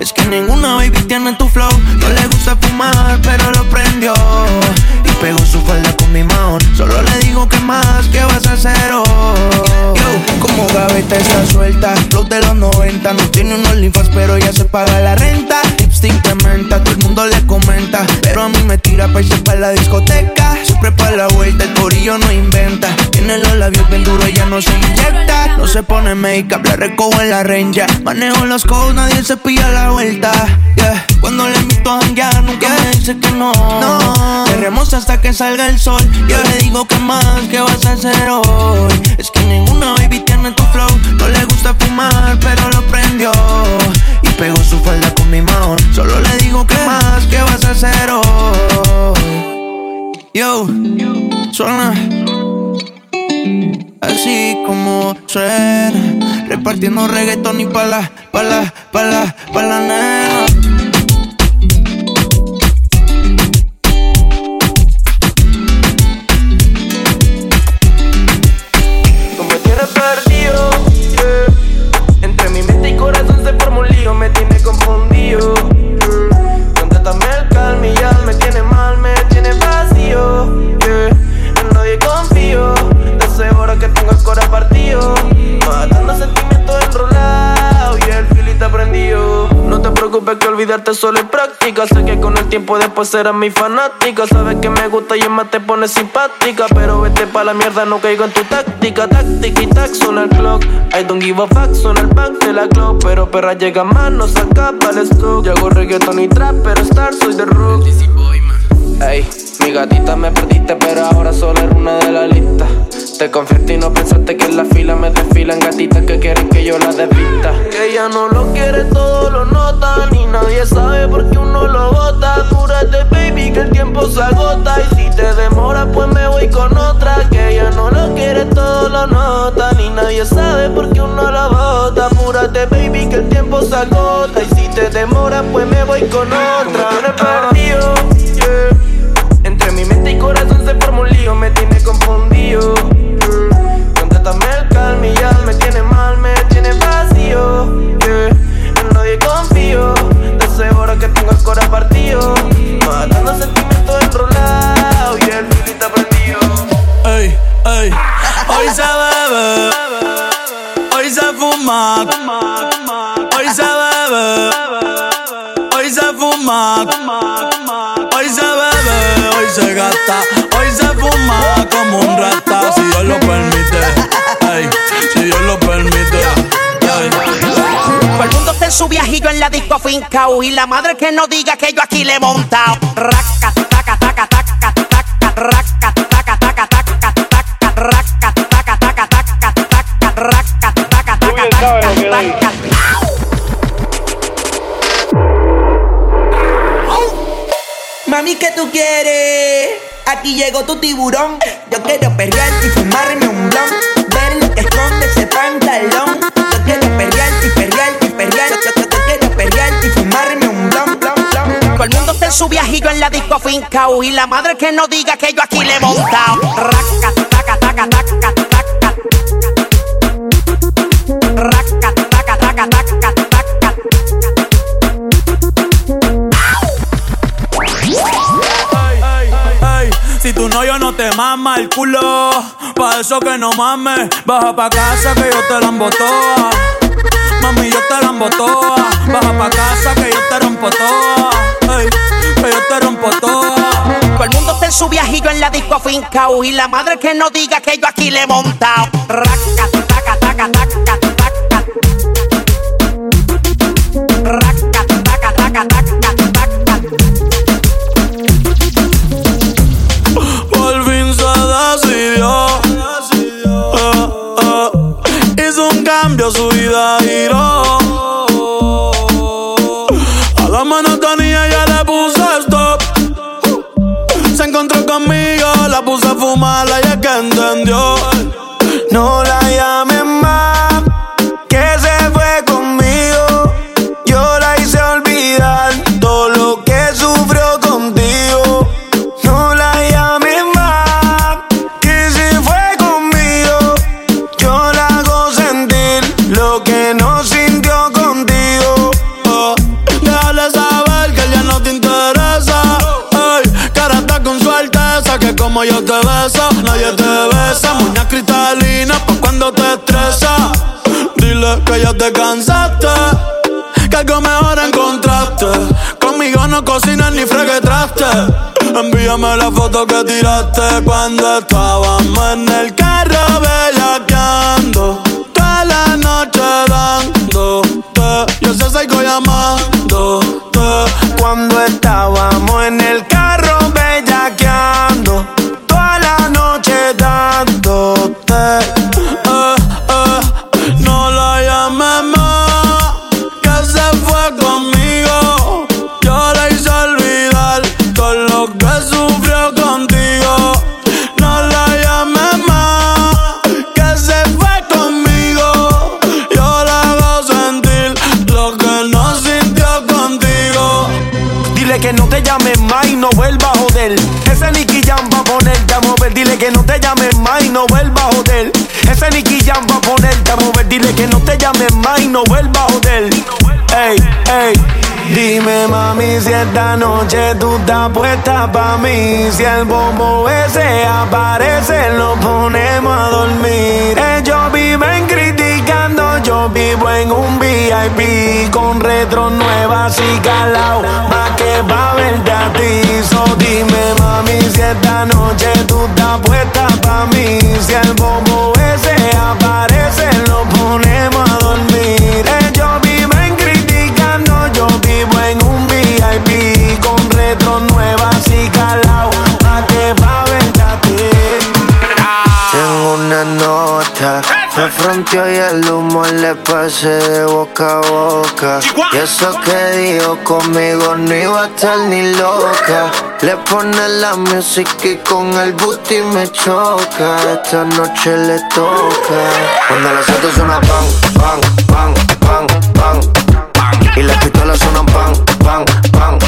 Es que ninguna baby tiene tu flow. No le gusta fumar, pero lo prendió. Y pegó su falda con mi mano. Solo le digo que más, que vas a hacer? Yo, como gaveta está suelta. Flow de los 90. No tiene unos linfas, pero ya se paga la renta. Lipstick de menta, todo el mundo le comenta. Pero a mí me tira pa' irse pa' la discoteca. Siempre pa' la vuelta, el corillo no inventa. Tiene los labios bien duros, ella no se inyecta. No se pone make-up, la recojo en la renja. Manejo los codes, nadie se pilla la vuelta. Yeah. Cuando le invito a janguear, nunca me dice que no. No. Hasta que salga el sol. Yo le digo que más, que vas a hacer hoy? Es que ninguna baby tiene tu flow. No le gusta fumar, pero lo prendió. Y pegó su falda con mi mano. Solo le digo que más, que vas a hacer hoy? Yo, suena así como suena. Repartiendo reggaetón y pala, pala, pala, pala nena. Olvidarte solo es práctica. Sé que con el tiempo después serás mi fanática. Sabes que me gusta y más te pone simpática. Pero vete pa' la mierda, no caigo en tu táctica. Táctica y tac, suena el clock. I don't give a fuck, suena el back de la clock. Pero perra llega más, no se acaba el stock. Yo hago reggaeton y trap, pero star soy de rock. Ey, mi gatita me perdiste, pero ahora solo eres una de la lista. Te confiaste y no pensaste que en la fila me desfilan gatitas que quieren que yo las desvista. Que ella no lo quiere, todo lo nota. Ni nadie sabe por qué uno lo bota. Apúrate, baby, que el tiempo se agota. Y si te demora, pues me voy con otra. Que ella no lo quiere, todo lo nota. Ni nadie sabe por qué uno lo bota. Apúrate, baby, que el tiempo se agota. Y si te demora, pues me voy con otra. Perdido, mi mente y corazón se forma un lío, me tiene confundido. yeah. Contrátame el ya me tiene mal, me tiene vacío. yeah. En nadie confío, de seguro que tengo el corazón partido. Matando sentimientos enrolados y el filito prendido. Ey, ey, hoy se bebe, hoy se fuma, hoy se bebe, hoy se fuma, hoy se gasta, hoy se fuma como un rata, si Dios lo permite, ey, si Dios lo permite. Todo el mundo está en su viajillo en la disco fincao Y la madre que no diga que yo aquí le he montado Raca, taca, taca, taca, taca, raca, taca, taca, taca, taca, raca, taca, taca, taca, taca, raca, taca, taca, taca, taca. Mami, ¿qué tú quieres? Aquí llegó tu tiburón. Yo quiero perrear y fumarme un blon. Ver lo que esconde ese pantalón. Yo quiero perrear y perrear y perrear. Yo, yo- yo quiero perrear y fumarme un blon, blon. Todo el mundo está en su viajillo en la disco fincao Y la madre que no diga que yo aquí le he montado Raca, taca, taca, taca, taca. Raca, Si tu novio no te mama el culo, pa' eso que no mames, baja pa' casa que yo te la embotoa. Mami, yo te la embotoa. Baja pa' casa que yo te rompo toa. Ey, que yo te rompo toa. Todo el mundo está en su viajillo en la disco fincao Y la madre que no diga que yo aquí le he montado Raca, taca, taca, taca, taca. Cambio, su vida giró. A la monotonía ya le puse stop. Se encontró conmigo, la puse a fumar, y es que entendió. No la llames te besa, nadie te besa. Muña cristalina pa' cuando te estresa. Dile que ya te cansaste, que algo mejor encontraste. Conmigo no cocinas ni fregue traste. Envíame la foto que tiraste cuando estábamos en el carro bellaqueando. Toda la noche dándote, yo sé sigo llamándote. Cuando estábamos que no te llames más y no vuelva a joder. Ese Nicky Jam va a ponerte a mover. Dile que no te llames más y no vuelva a joder. Ey, ey. Dime mami si esta noche tú estás puesta pa' mí Si el bombo ese aparece lo ponemos a dormir Ellos viven criticando, yo vivo en un VIP Con retro nuevas y calao, pa' que va verte a ti So dime mami si esta noche tú estás puesta pa' mí. Si el bombo ese aparece lo ponemos a dormir. Ellos viven criticando, yo vivo en un VIP Con retro nuevas fronteó y el humo le pasé de boca a boca. Y eso que dijo conmigo no iba a estar ni loca. Le pone la música y con el booty me choca. Esta noche le toca. Cuando las autos suenan pan, pan, pan, pan, pan. Y las pistolas suenan pan, pan, pan.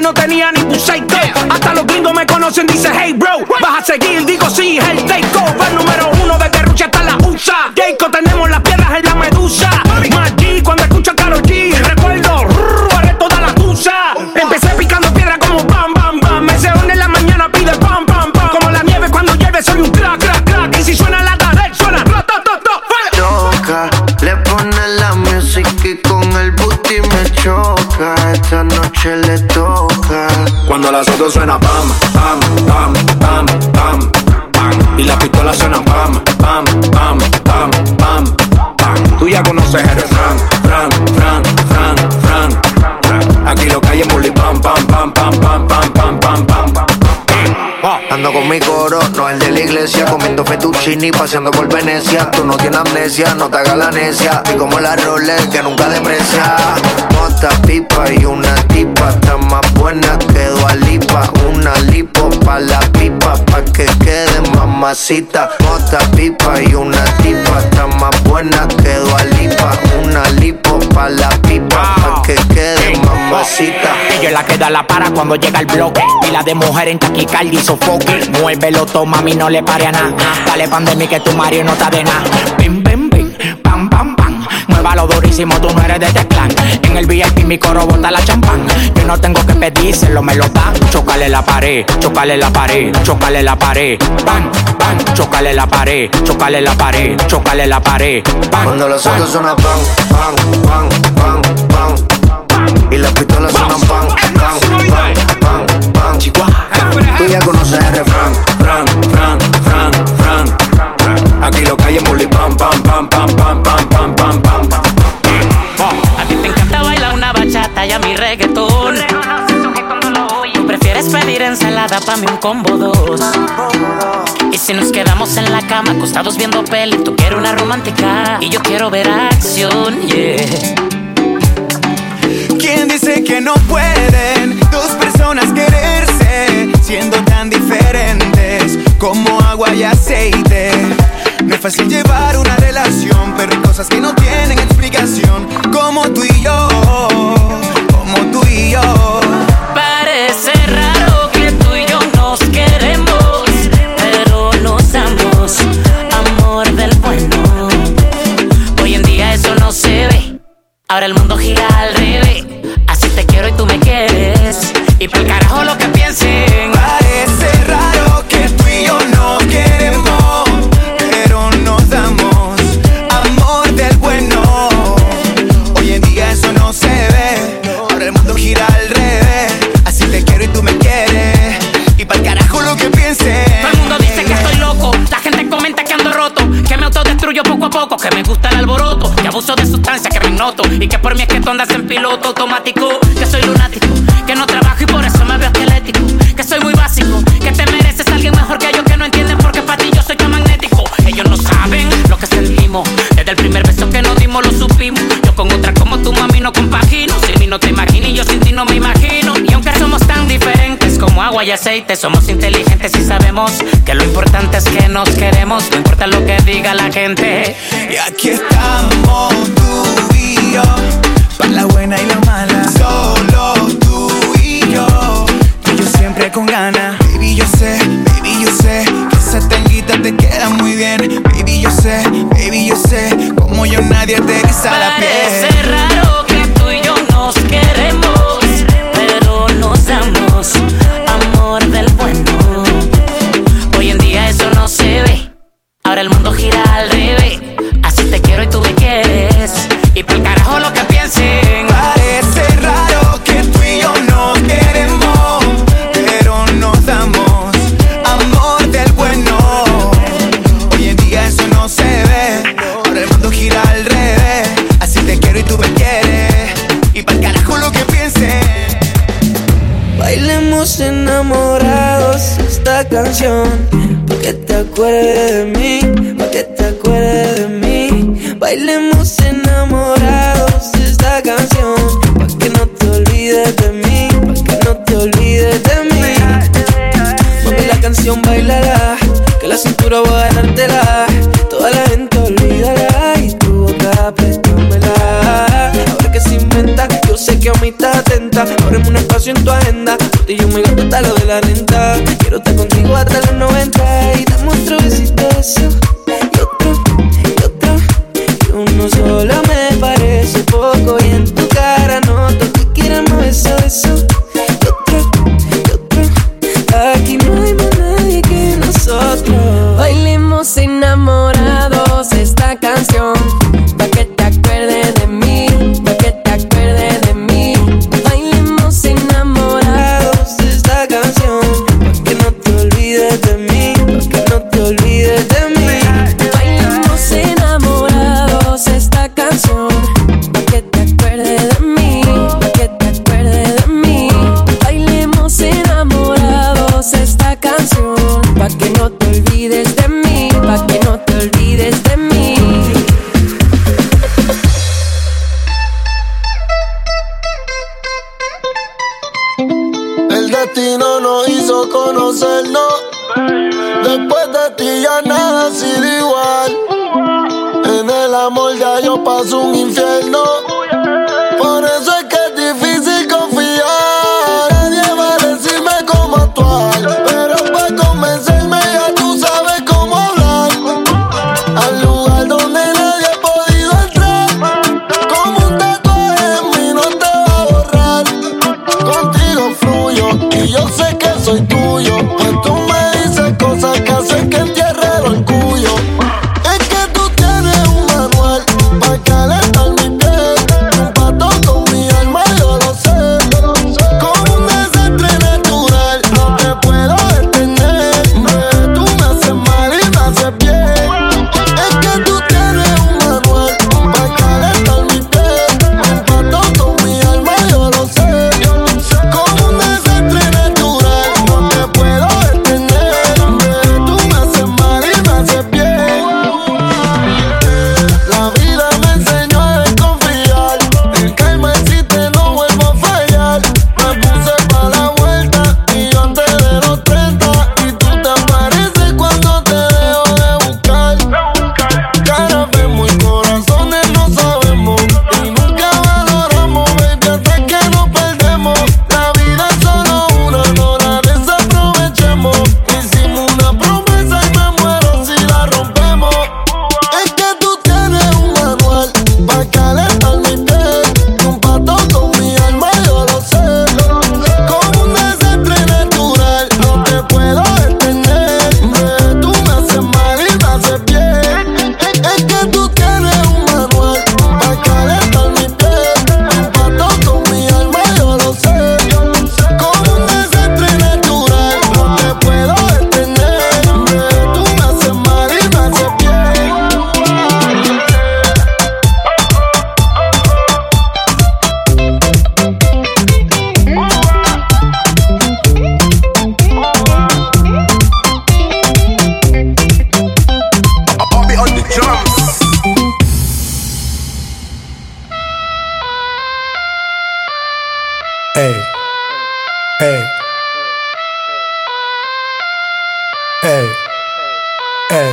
No tenía ni psycho Hasta los gringos me conocen, dice hey bro Vas a seguir, digo sí, el take over Número uno de Rucha hasta la USA Jacob tenemos las piedras en la medusa G cuando escucho a Karol G Recuerdo, haré toda la tusa Empecé picando piedra como bam, bam, bam Me se en la mañana pide pam, pam, pam Como la nieve cuando llueve soy un crack, crack, crack Y si suena la tarde, suena fuera. Toca, le pone la música y con el booty me choca. Esta noche le toca las otras suena pam, pam, pam, pam, pam, pam. Y las pistolas suenan pam, pam, pam, pam, pam, pam. Tú ya conoces el Fran, Fran, Fran, Fran, Fran. Aquí lo que hay es pam, pam, pam, pam, pam. Ando con mi coro, no el de la iglesia, comiendo fettuccini, paseando por Venecia. Tú no tienes amnesia, no te hagas la necia. Y como la Rolex que nunca deprecia. Mota, pipa y una tipa, está más buena que Lipa. Una lipo pa' la pipa, pa' que quede mamacita. Mota, pipa y una tipa, está más buena que Lipa. Una lipo pa' la pipa, pa' que quede mamacita. Ella la que da la para cuando llega el bloque. Y la de mujer en taquicardia y sofoque. Muévelo, toma, mí no le pare a nada. Dale pandemia que tu marido no está de nada. Bim, bim, bim, pam, pam, pam. Muévalo durísimo, tú no eres de Teclán. En el VIP mi coro bota la champán. Yo no tengo que pedírselo, me lo dan. Chocale la pared, chocale la pared, chocale la pared. Pan, pan, chocale la pared, chocale la pared, chocale la pared. Pan, Cuando los pan. autos suenan pan, pan, pan, pan, pan. Y las pistolas suenan pan, pan, pan, pan, pan. Tú ya conoces el refrán. Fran, fran, fran, fran, fran. Aquí lo que hay es bully pam, pam, pam, pam, pam, pam, pam, pam, pam, pam. A ti te encanta bailar una bachata y a mi reggaetón. Tú prefieres pedir ensalada pa' mí un combo dos. Y si nos quedamos en la cama acostados viendo peli, tú quieres una romántica y yo quiero ver acción, yeah. ¿Quién dice que no pueden dos personas quererse siendo tan diferentes como agua y aceite. No es fácil llevar una relación, pero hay cosas que no tienen explicación, como tú y yo, como tú y yo. Parece raro que tú y yo nos queremos, pero nos damos amor del bueno. Hoy en día eso no se ve, ahora el mundo gira al y aceite, somos inteligentes y sabemos que lo importante es que nos queremos, no importa lo que diga la gente. Y aquí estamos tú y yo, para la buena y la mala, solo tú y yo, y yo siempre con ganas. Baby yo sé, baby yo sé, que esa tanguita te queda muy bien. Baby yo sé, baby yo sé, como yo nadie te guisa la piel. Parece raro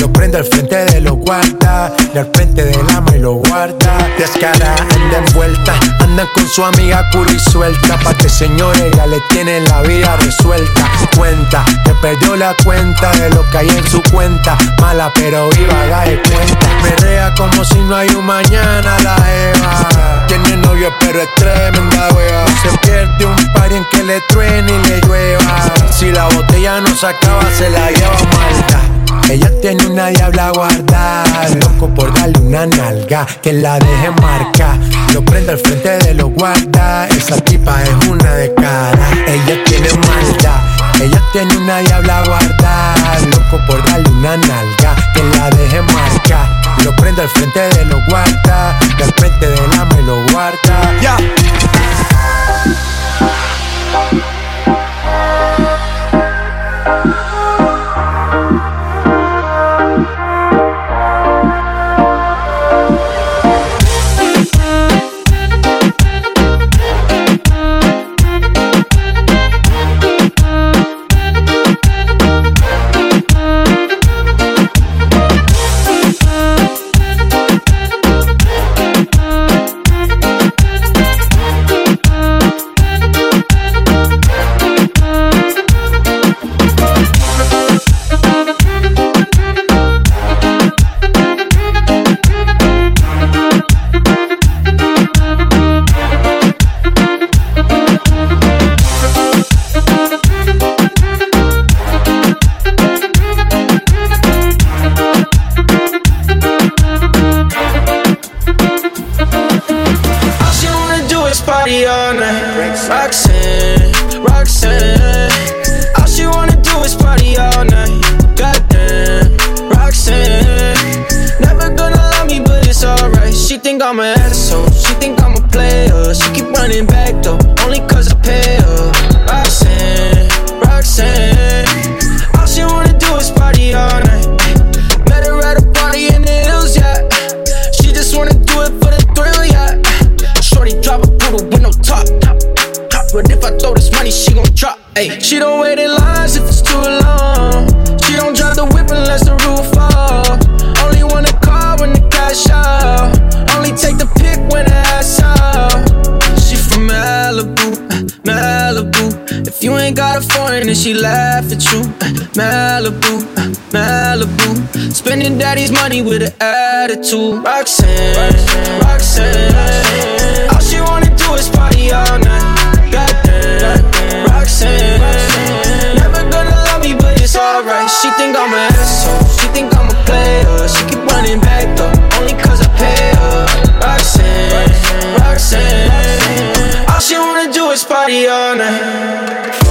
lo prendo al frente de los guarda, y al frente del ama y lo guarda, descara, anda envuelta, anda con su amiga cura y suelta, pa' que señores ya le tienen la vida resuelta, cuenta, te perdió la cuenta de lo que hay en su cuenta, mala pero viva, haga de cuenta, perrea como si no hay un mañana la Eva, tiene novio pero es tremenda wea, se pierde un par en que le truene y le llueva, si la botella no se acaba se la lleva malta. Ella tiene una diabla guarda, loco por darle una nalga, que la deje marca, lo prende al frente de los guarda, esa tipa es una de cara, ella tiene maldad, ella tiene una diabla guarda, loco por darle una nalga, que la deje marca, lo prende al frente de los guarda, al frente del ama y lo guarda. Ya. Ain't got a foreign, then she laugh at you. Uh, Malibu, uh, Malibu. Spending daddy's money with an attitude. Roxanne, Roxanne. All she wanna do is party all night. Goddamn, Roxanne. Never gonna love me, but it's alright. She think I'm an asshole. She think I'm a player. She keep running back though, only cause I pay her. Roxanne, Roxanne. All she wanna do is party all night.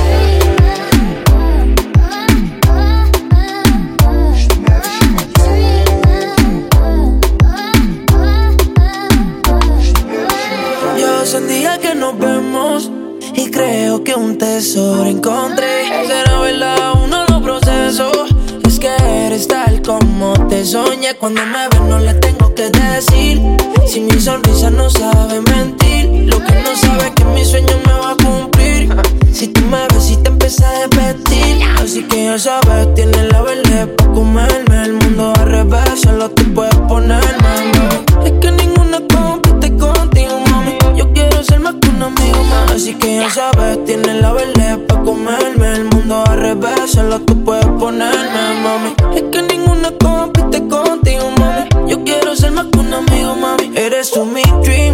Un tesoro encontré. Será verdad uno de los procesos. Es que eres tal como te soñé. Cuando me ves no le tengo que decir. Si mi sonrisa no sabe mentir. Lo que no sabe es que mi sueño me va a cumplir. Si tú me ves y te empiezas a repetir. Así que ya sabes, tienes la verde para comerme. El mundo al revés, solo tú puedes mami. Más un. Así que ya sabes, tienes la verde para comerme. El mundo al revés, solo tú puedes ponerme, mami. Es que ninguna compite contigo, mami. Yo quiero ser más que un amigo, mami. Eres tú mi dream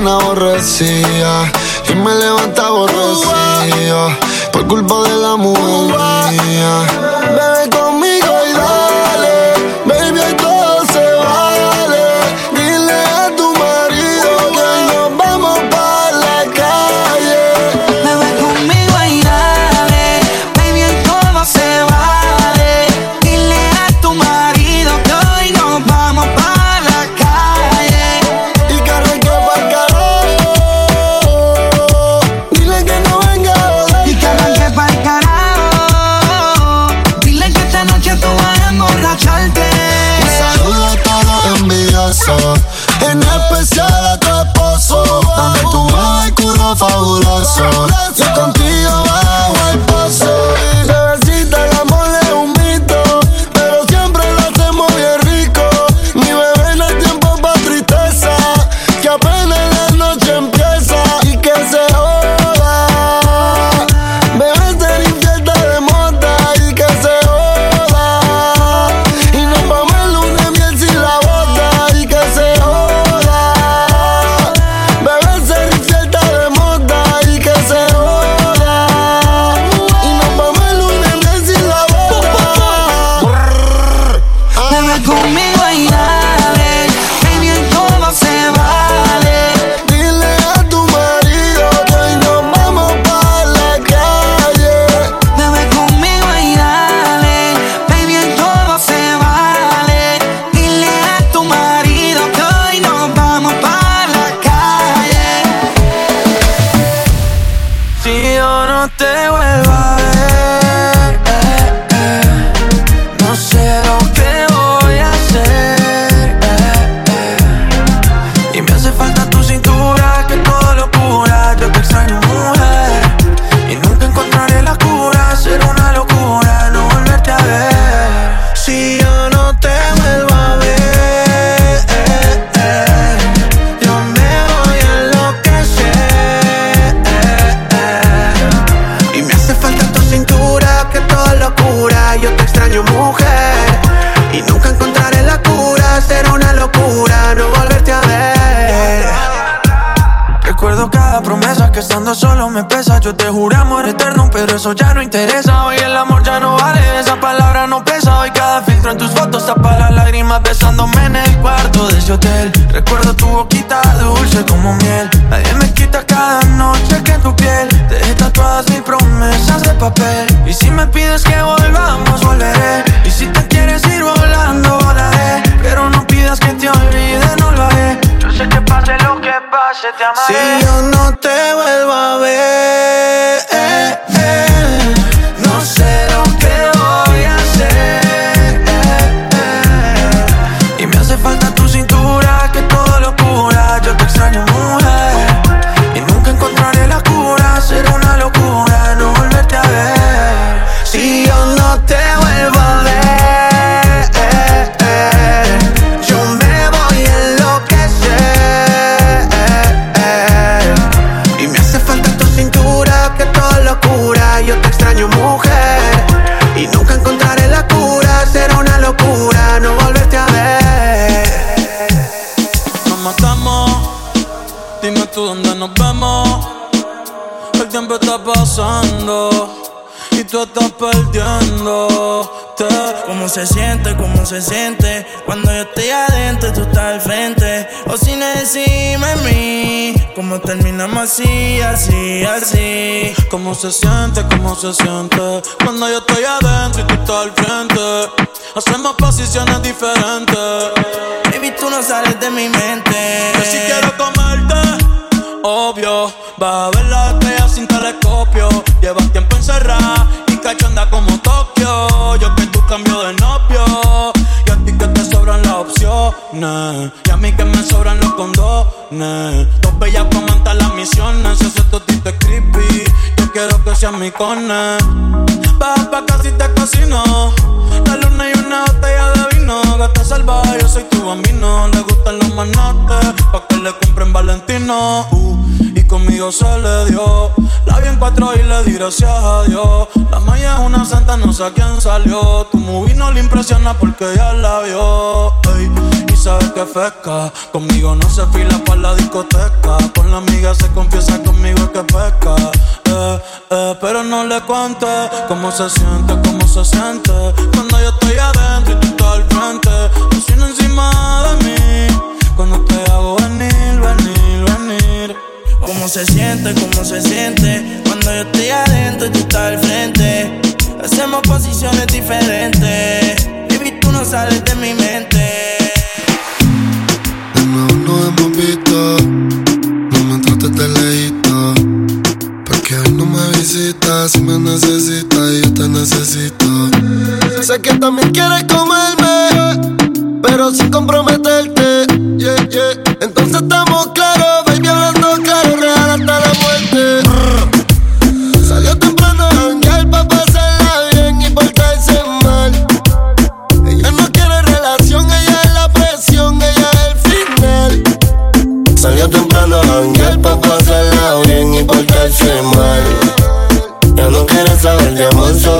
bien aborrecida y me levanta borrosía por culpa de la mujer. está al frente. O si no mí. Como terminamos así, así, así. Cómo se siente, cómo se siente. Cuando yo estoy adentro y tú estás al frente. Hacemos posiciones diferentes. Baby, tú no sales de mi mente. Yo sí quiero comerte, obvio. Va a ver la estrella sin telescopio. Llevas tiempo encerrada y cachonda como Tokio. Yo que tú cambio de novio opciones. Y a mí que me sobran los condones. Dos bellas pa' las misiones. Ese totito es creepy. Yo quiero que seas mi cone. Baja pa' casa y te cocino. La luna y una botella de vino. Gata salvaje, yo soy tu bambino. Le gustan los manotes. Pa' que le compren Valentino. Uh y conmigo se le dio. La vi en cuatro y le di gracias a Dios. La maya es una santa, no sé a quién salió. Tu movie no le impresiona porque ya la vio. Y sabes que pesca, conmigo no se fila para la discoteca. Con la amiga se confiesa conmigo que pesca. Eh, eh, pero no le cuente cómo se siente, cómo se siente. Cuando yo estoy adentro y tú estás al frente, tú encima de mí. Cuando te hago venir, venir, venir. ¿Cómo se siente? ¿Cómo se siente? Cuando yo estoy adentro y tú estás al frente. Hacemos posiciones diferentes. Baby, tú no sales de mi mente. De nuevo nos hemos visto. No me trates de lejito. Porque hoy no me visitas. Si me necesitas, y yo te necesito. Sé que también quieres comerme. Pero sin comprometerte. Yeah, yeah. Entonces estamos claros. Cambiamos solo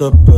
up